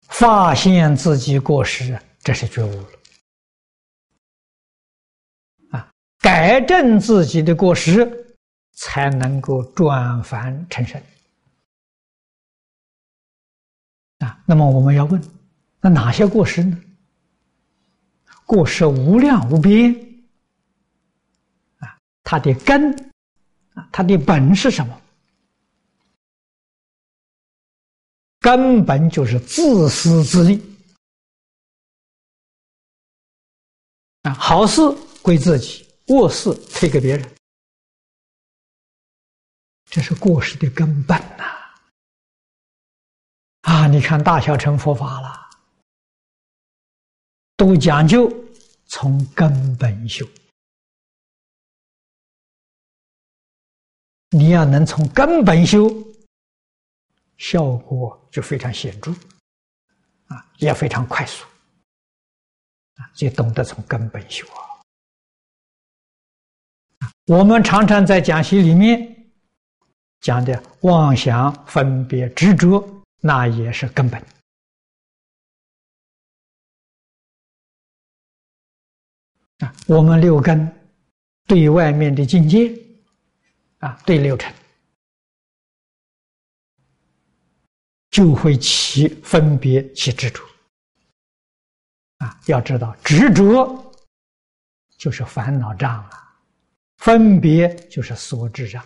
发现自己过失，这是觉悟了啊！改正自己的过失。才能够转凡成圣啊！那么我们要问：那哪些过失呢？过失无量无边啊！它的根啊，它的本是什么？根本就是自私自利啊！好事归自己，恶事推给别人。这是过失的根本呐！啊，你看大小乘佛法了，都讲究从根本修。你要能从根本修，效果就非常显著，啊，也非常快速，啊，就懂得从根本修啊。我们常常在讲习里面。讲的妄想、分别、执着，那也是根本啊。我们六根对外面的境界啊，对六尘，就会起分别、起执着啊。要知道，执着就是烦恼障啊，分别就是所知障。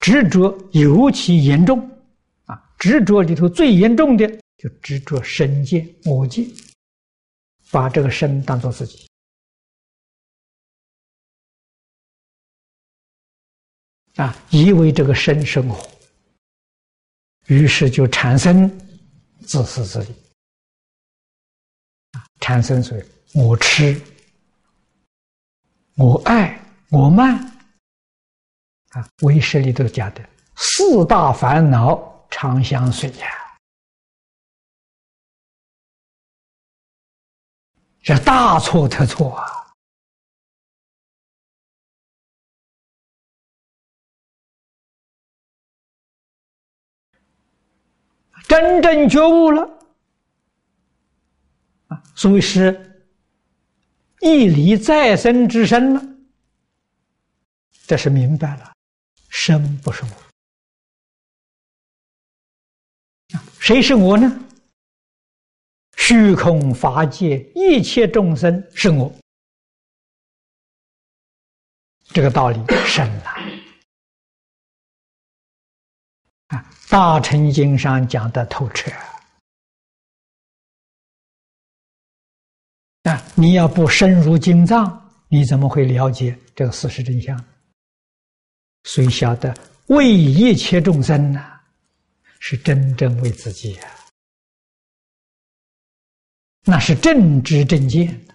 执着尤其严重，啊，执着里头最严重的就执着身见、我见，把这个身当做自己，啊，以为这个身生活，于是就产生自私自利，啊，产生所谓我痴、我爱、我慢。啊，为识里头讲的四大烦恼常相随呀，这大错特错啊！真正觉悟了啊，所以是一离再生之身了，这是明白了。生不是我，谁是我呢？虚空法界一切众生是我，这个道理深了。啊，《大乘经》上讲的透彻啊！你要不深入经藏，你怎么会了解这个事实真相？谁晓得为一切众生呢？是真正为自己啊！那是正知正见的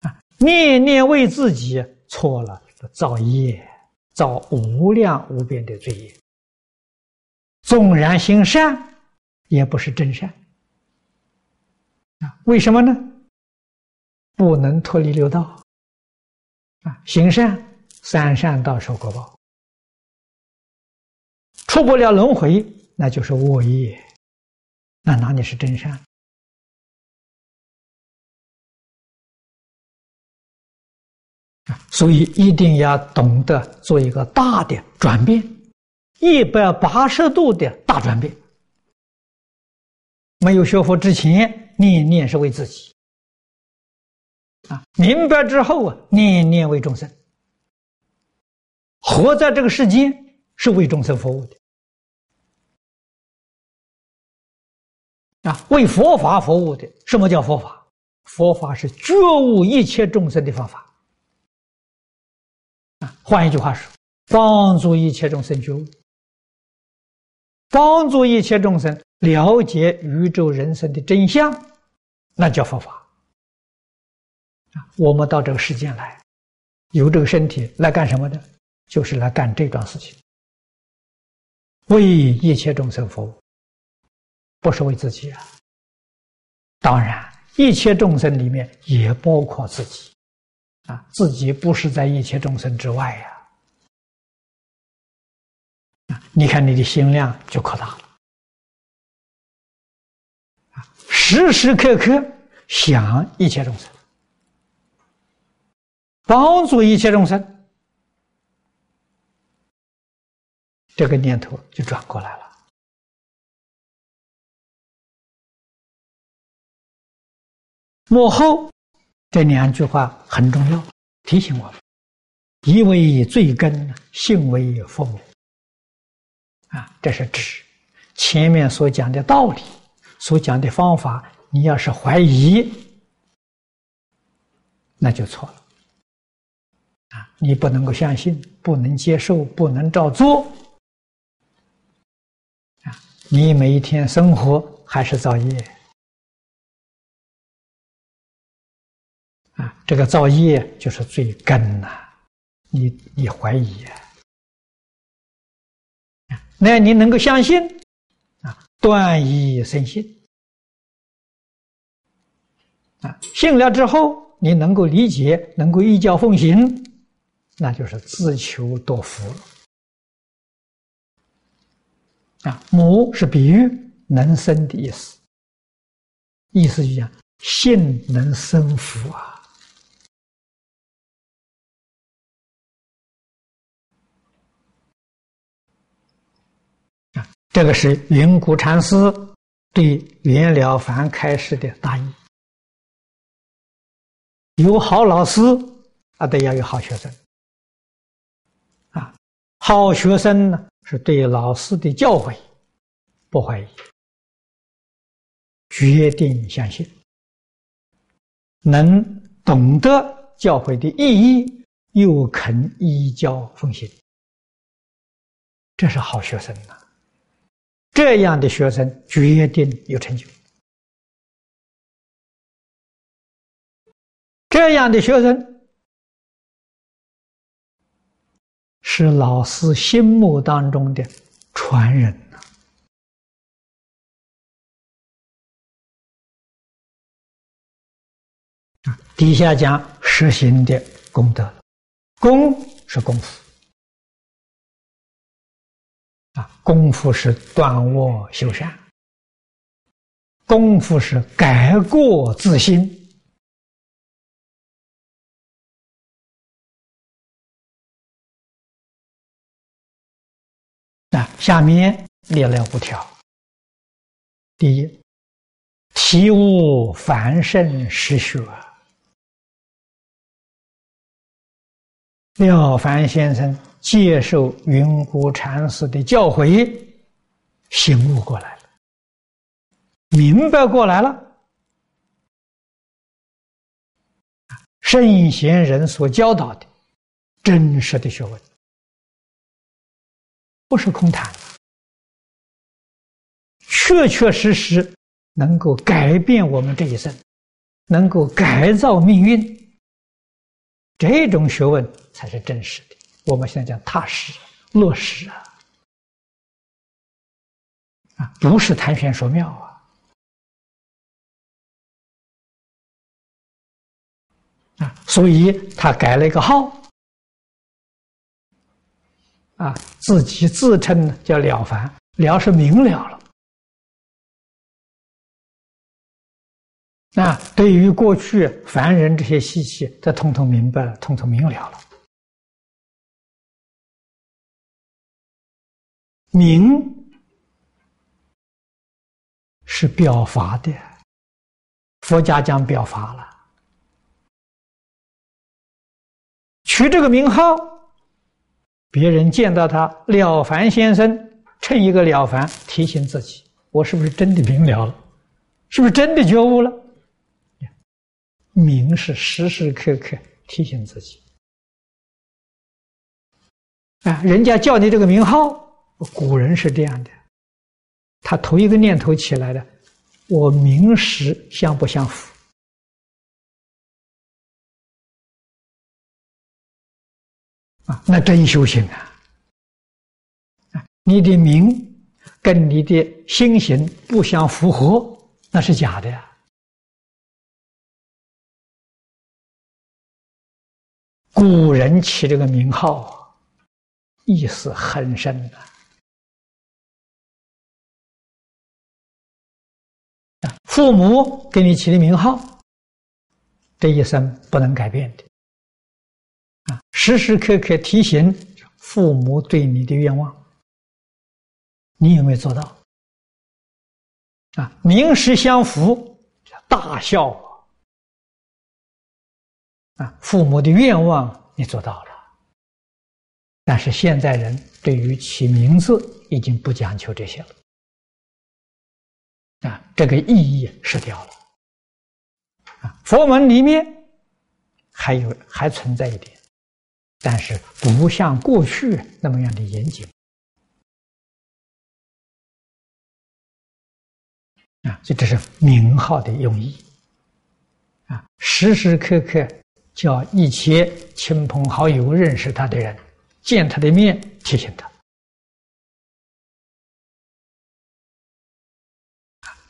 啊！念念为自己错了，造业，造无量无边的罪业。纵然行善，也不是真善啊，为什么呢？不能脱离六道啊，行善三善道受果报，出不了轮回，那就是恶业，那哪里是真善？所以一定要懂得做一个大的转变，一百八十度的大转变。没有学佛之前，念念是为自己；啊，明白之后啊，念念为众生。活在这个世间是为众生服务的，啊，为佛法服务的。什么叫佛法？佛法是觉悟一切众生的方法。换一句话说，帮助一切众生觉悟，帮助一切众生了解宇宙人生的真相，那叫佛法。我们到这个世间来，有这个身体来干什么的？就是来干这桩事情，为一切众生服务，不是为自己啊。当然，一切众生里面也包括自己。啊，自己不是在一切众生之外呀！啊，你看你的心量就扩大了。啊，时时刻刻想一切众生，帮助一切众生，这个念头就转过来了。幕后。这两句话很重要，提醒我们：一为罪根，性为父母。啊，这是指前面所讲的道理，所讲的方法。你要是怀疑，那就错了。啊，你不能够相信，不能接受，不能照做。啊，你每一天生活还是造业。这个造业就是罪根呐！你你怀疑啊？那你能够相信啊？断疑生信啊！信了之后，你能够理解，能够依教奉行，那就是自求多福了。啊，母是比喻能生的意思，意思就讲信能生福啊。这个是云谷禅师对袁了凡开示的大意。有好老师啊，得要有好学生。啊，好学生呢，是对老师的教诲不怀疑，决定相信，能懂得教诲的意义，又肯依教奉行，这是好学生呐。这样的学生决定有成就。这样的学生是老师心目当中的传人呐。底下讲实行的功德，功是功夫。啊，功夫是断恶修善，功夫是改过自新。啊，下面列了五条。第一，体悟凡圣实学。廖凡先生。接受云谷禅师的教诲，醒悟过来了，明白过来了。圣贤人所教导的真实的学问，不是空谈，确确实实能够改变我们这一生，能够改造命运。这种学问才是真实的。我们现在讲踏实落实啊，啊，不是谈玄说妙啊。啊，所以他改了一个号，啊，自己自称叫了凡，了是明了了。那对于过去凡人这些习气，他通通明白了，通通明了了。明是表法的，佛家讲表法了。取这个名号，别人见到他了凡先生，趁一个了凡提醒自己：我是不是真的明了了？是不是真的觉悟了？明是时时刻刻提醒自己。啊，人家叫你这个名号。古人是这样的，他头一个念头起来的，我名实相不相符？啊，那真修行啊！你的名跟你的心行不相符合，那是假的呀。古人起这个名号，意思很深的。父母给你起的名号，这一生不能改变的啊！时时刻刻提醒父母对你的愿望，你有没有做到？啊，名实相符，大孝啊！父母的愿望你做到了，但是现在人对于起名字已经不讲求这些了。啊，这个意义失掉了。啊，佛门里面还有还存在一点，但是不像过去那么样的严谨。啊，所以这是名号的用意。啊，时时刻刻叫一切亲朋好友认识他的人，见他的面提醒他。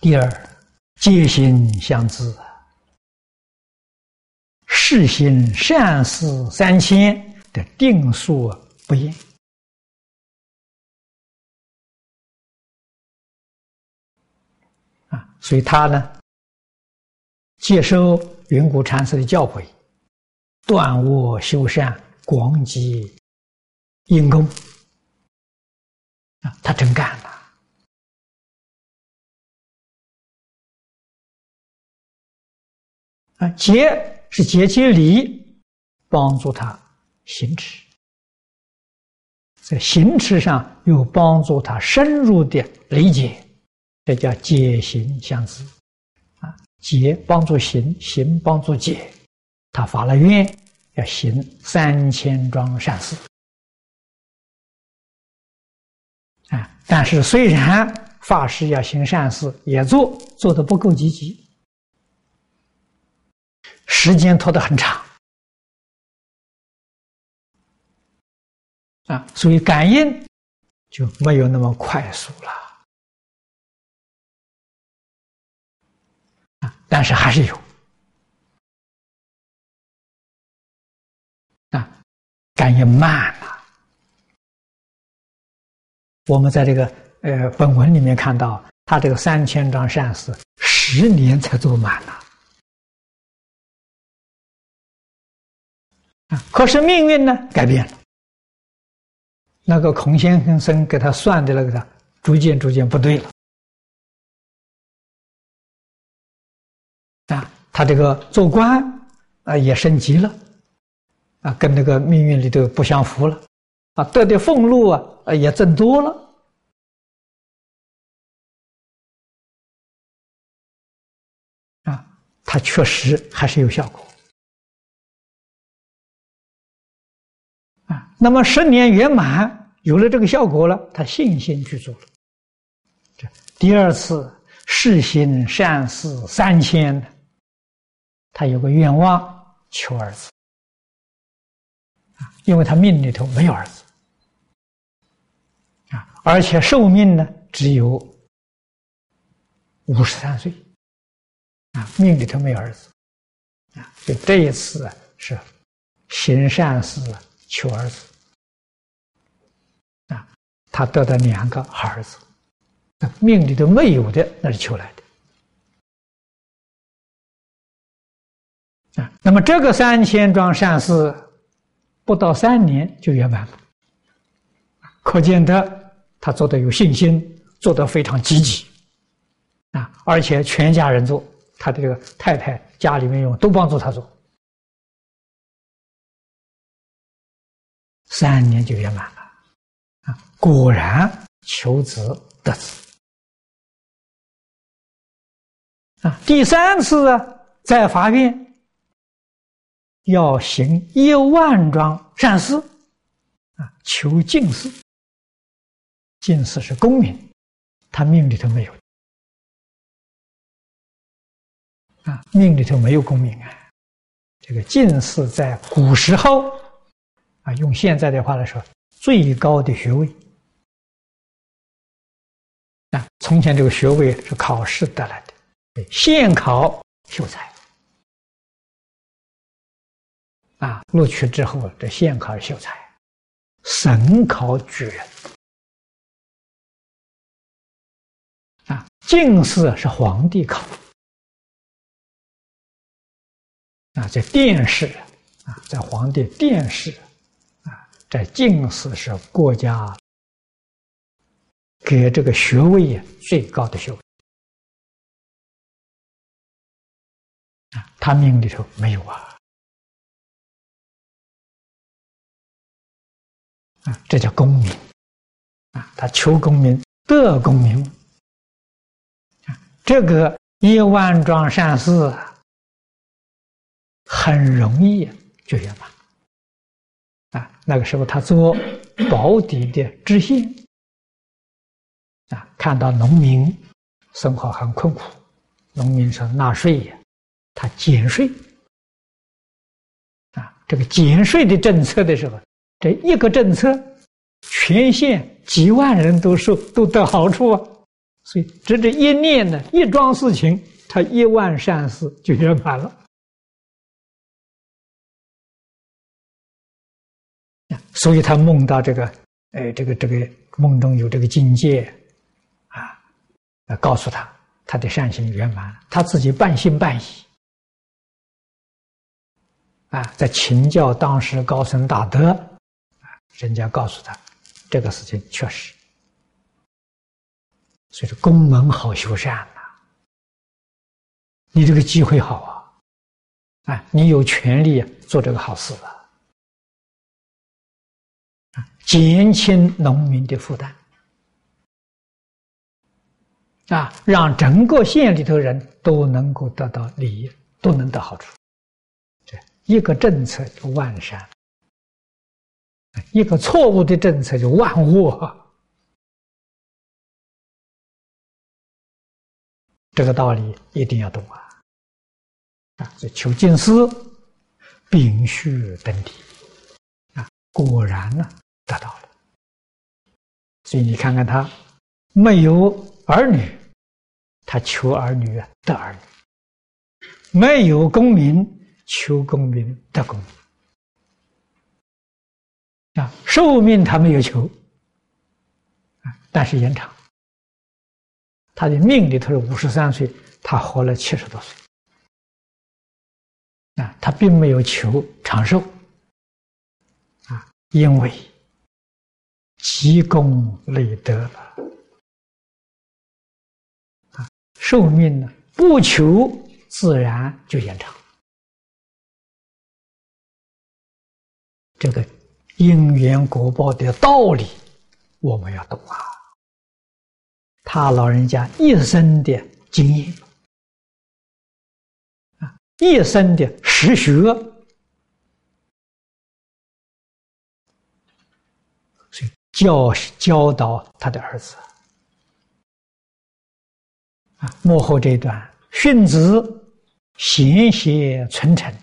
第二，戒心相知，世心善事三千的定数不厌啊，所以他呢，接受云谷禅师的教诲，断恶修善，广积因功。啊，他真干了。啊，节是节节礼，帮助他行持，在行持上又帮助他深入的理解，这叫解行相知。啊，节帮助行，行帮助解。他发了愿，要行三千桩善事。啊，但是虽然发誓要行善事，也做，做的不够积极。时间拖得很长啊，所以感应就没有那么快速了啊，但是还是有啊，感应慢了。我们在这个呃本文里面看到，他这个三千张善事，十年才做满了。啊可是命运呢改变了，那个孔先生给他算的那个，逐渐逐渐不对了。啊，他这个做官啊也升级了，啊，跟那个命运里头不相符了，啊，得的俸禄啊也增多了，啊，他确实还是有效果。那么十年圆满，有了这个效果了，他信心去做了。这第二次世行善事三千，他有个愿望求儿子，因为他命里头没有儿子。啊，而且寿命呢只有五十三岁。啊，命里头没有儿子。啊，就这一次是行善事求儿子，他得到两个儿子，命里都没有的那是求来的啊。那么这个三千桩善事不到三年就圆满了，可见得他做的有信心，做的非常积极啊，而且全家人做。他的这个太太家里面用都帮助他做，三年就圆满了，啊，果然求子得子，啊，第三次啊，在法院要行一万桩善事，啊，求进士，进士是功名，他命里头没有。啊，命里头没有功名啊！这个进士在古时候，啊，用现在的话来说，最高的学位。啊，从前这个学位是考试得来的，现考秀才。啊，录取之后这现考秀才，省考举人。啊，进士是皇帝考。啊，在殿试啊，在皇帝殿试啊，在进士是国家给这个学位最高的学位。啊，他命里头没有啊，啊，这叫功名啊，他求功名得功名啊，这个一万桩善事。很容易就圆满啊！那个时候他做保底的知县啊，看到农民生活很困苦，农民说纳税呀，他减税啊，这个减税的政策的时候，这一个政策，全县几万人都受都得好处啊，所以这这一念呢，一桩事情，他一万善事就圆满了。所以他梦到这个，哎，这个这个梦中有这个境界，啊，告诉他他的善行圆满，他自己半信半疑，啊，在请教当时高僧大德，啊，人家告诉他这个事情确实，所以说宫门好修善呐，你这个机会好啊，啊，你有权利做这个好事啊。减轻农民的负担，啊，让整个县里头人都能够得到利益，都能得好处。这一个政策就万善，一个错误的政策就万恶。这个道理一定要懂啊！啊，这求进士，丙戌登第，啊，果然呢。得到了，所以你看看他没有儿女，他求儿女得儿女；没有功名，求功名得功名。啊，寿命他没有求，啊，但是延长。他的命里头是五十三岁，他活了七十多岁，啊，他并没有求长寿，啊，因为。积功累德了啊，寿命呢不求自然就延长。这个因缘果报的道理，我们要懂啊。他老人家一生的经验啊，一生的实学。教教导他的儿子。啊，幕后这一段训子贤贤存诚，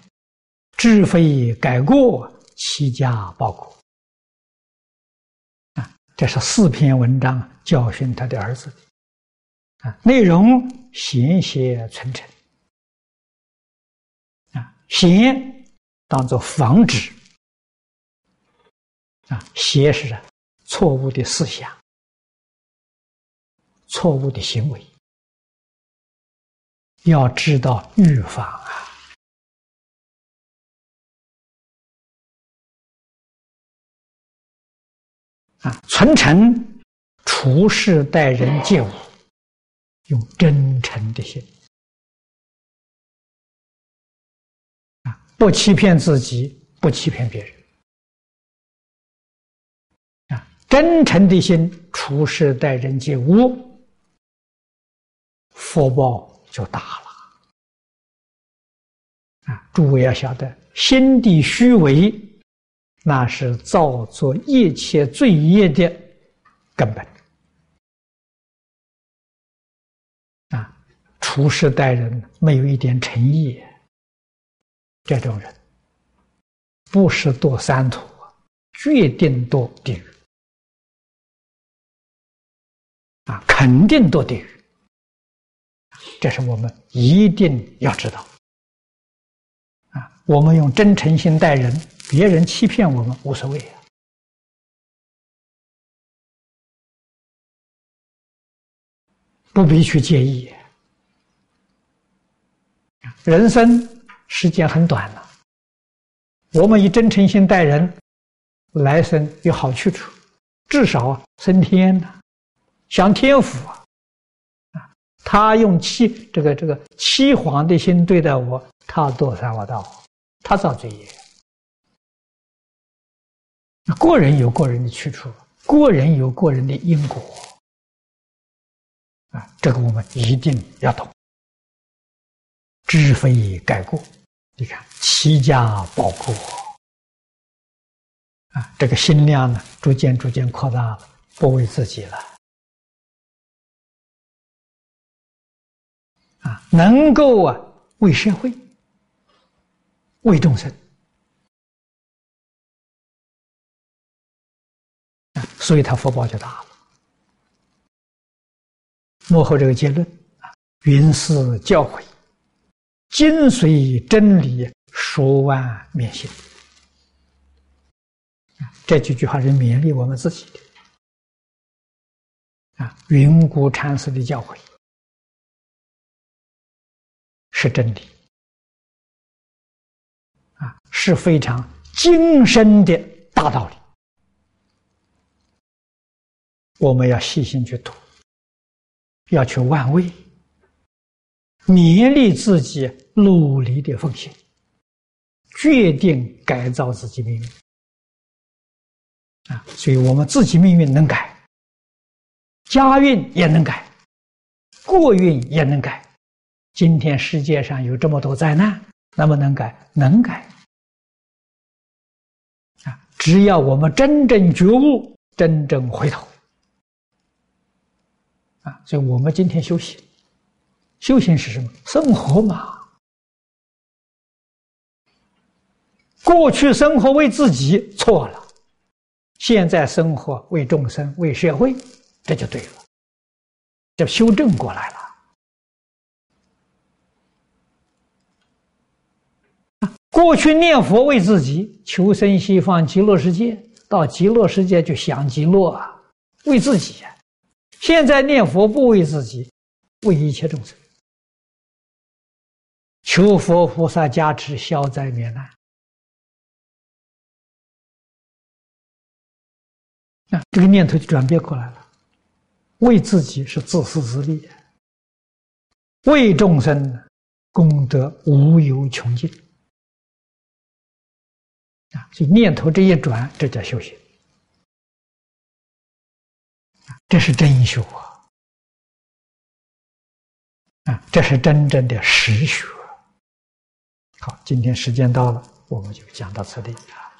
知非改过，齐家报国。啊，这是四篇文章教训他的儿子的。啊，内容贤贤存诚。啊，贤当做防止。啊，邪是错误的思想、错误的行为，要知道预防啊。啊，存诚处事待人接物，用真诚的心啊，不欺骗自己，不欺骗别人真诚的心处事待人接物，福报就大了啊！诸位要晓得，心地虚伪。那是造作一切罪业的根本啊！处事待人没有一点诚意，这种人不是堕三途，决定堕地狱肯定堕地狱，这是我们一定要知道啊！我们用真诚心待人。别人欺骗我们无所谓啊，不必去介意。人生时间很短了，我们以真诚心待人，来生有好去处，至少升天了，享天福啊！啊，他用欺这个这个欺皇的心对待我，他堕三恶道，他造罪业。个人有个人的去处，个人有个人的因果，啊，这个我们一定要懂。知非改过，你看齐家保国，啊，这个心量呢，逐渐逐渐扩大了，不为自己了，啊，能够啊为社会，为众生。所以他福报就大了。幕后这个结论啊，云是教诲，精髓真理，说万免心。这几句话是勉励我们自己的。啊，云谷禅师的教诲是真理，啊，是非常精深的大道理。我们要细心去读，要去万味，勉励自己努力的奉献，决定改造自己命运啊！所以我们自己命运能改，家运也能改，国运也能改。今天世界上有这么多灾难，能不能改？能改啊！只要我们真正觉悟，真正回头。啊，所以我们今天修行，修行是什么？生活嘛。过去生活为自己错了，现在生活为众生、为社会，这就对了，这修正过来了。过去念佛为自己，求生西方极乐世界，到极乐世界就享极乐啊，为自己。现在念佛不为自己，为一切众生，求佛菩萨加持消灾免难。啊，这个念头就转变过来了，为自己是自私自利，为众生功德无有穷尽。啊，所以念头这一转，这叫修行。这是真修啊！啊，这是真正的实学。好，今天时间到了，我们就讲到此地啊。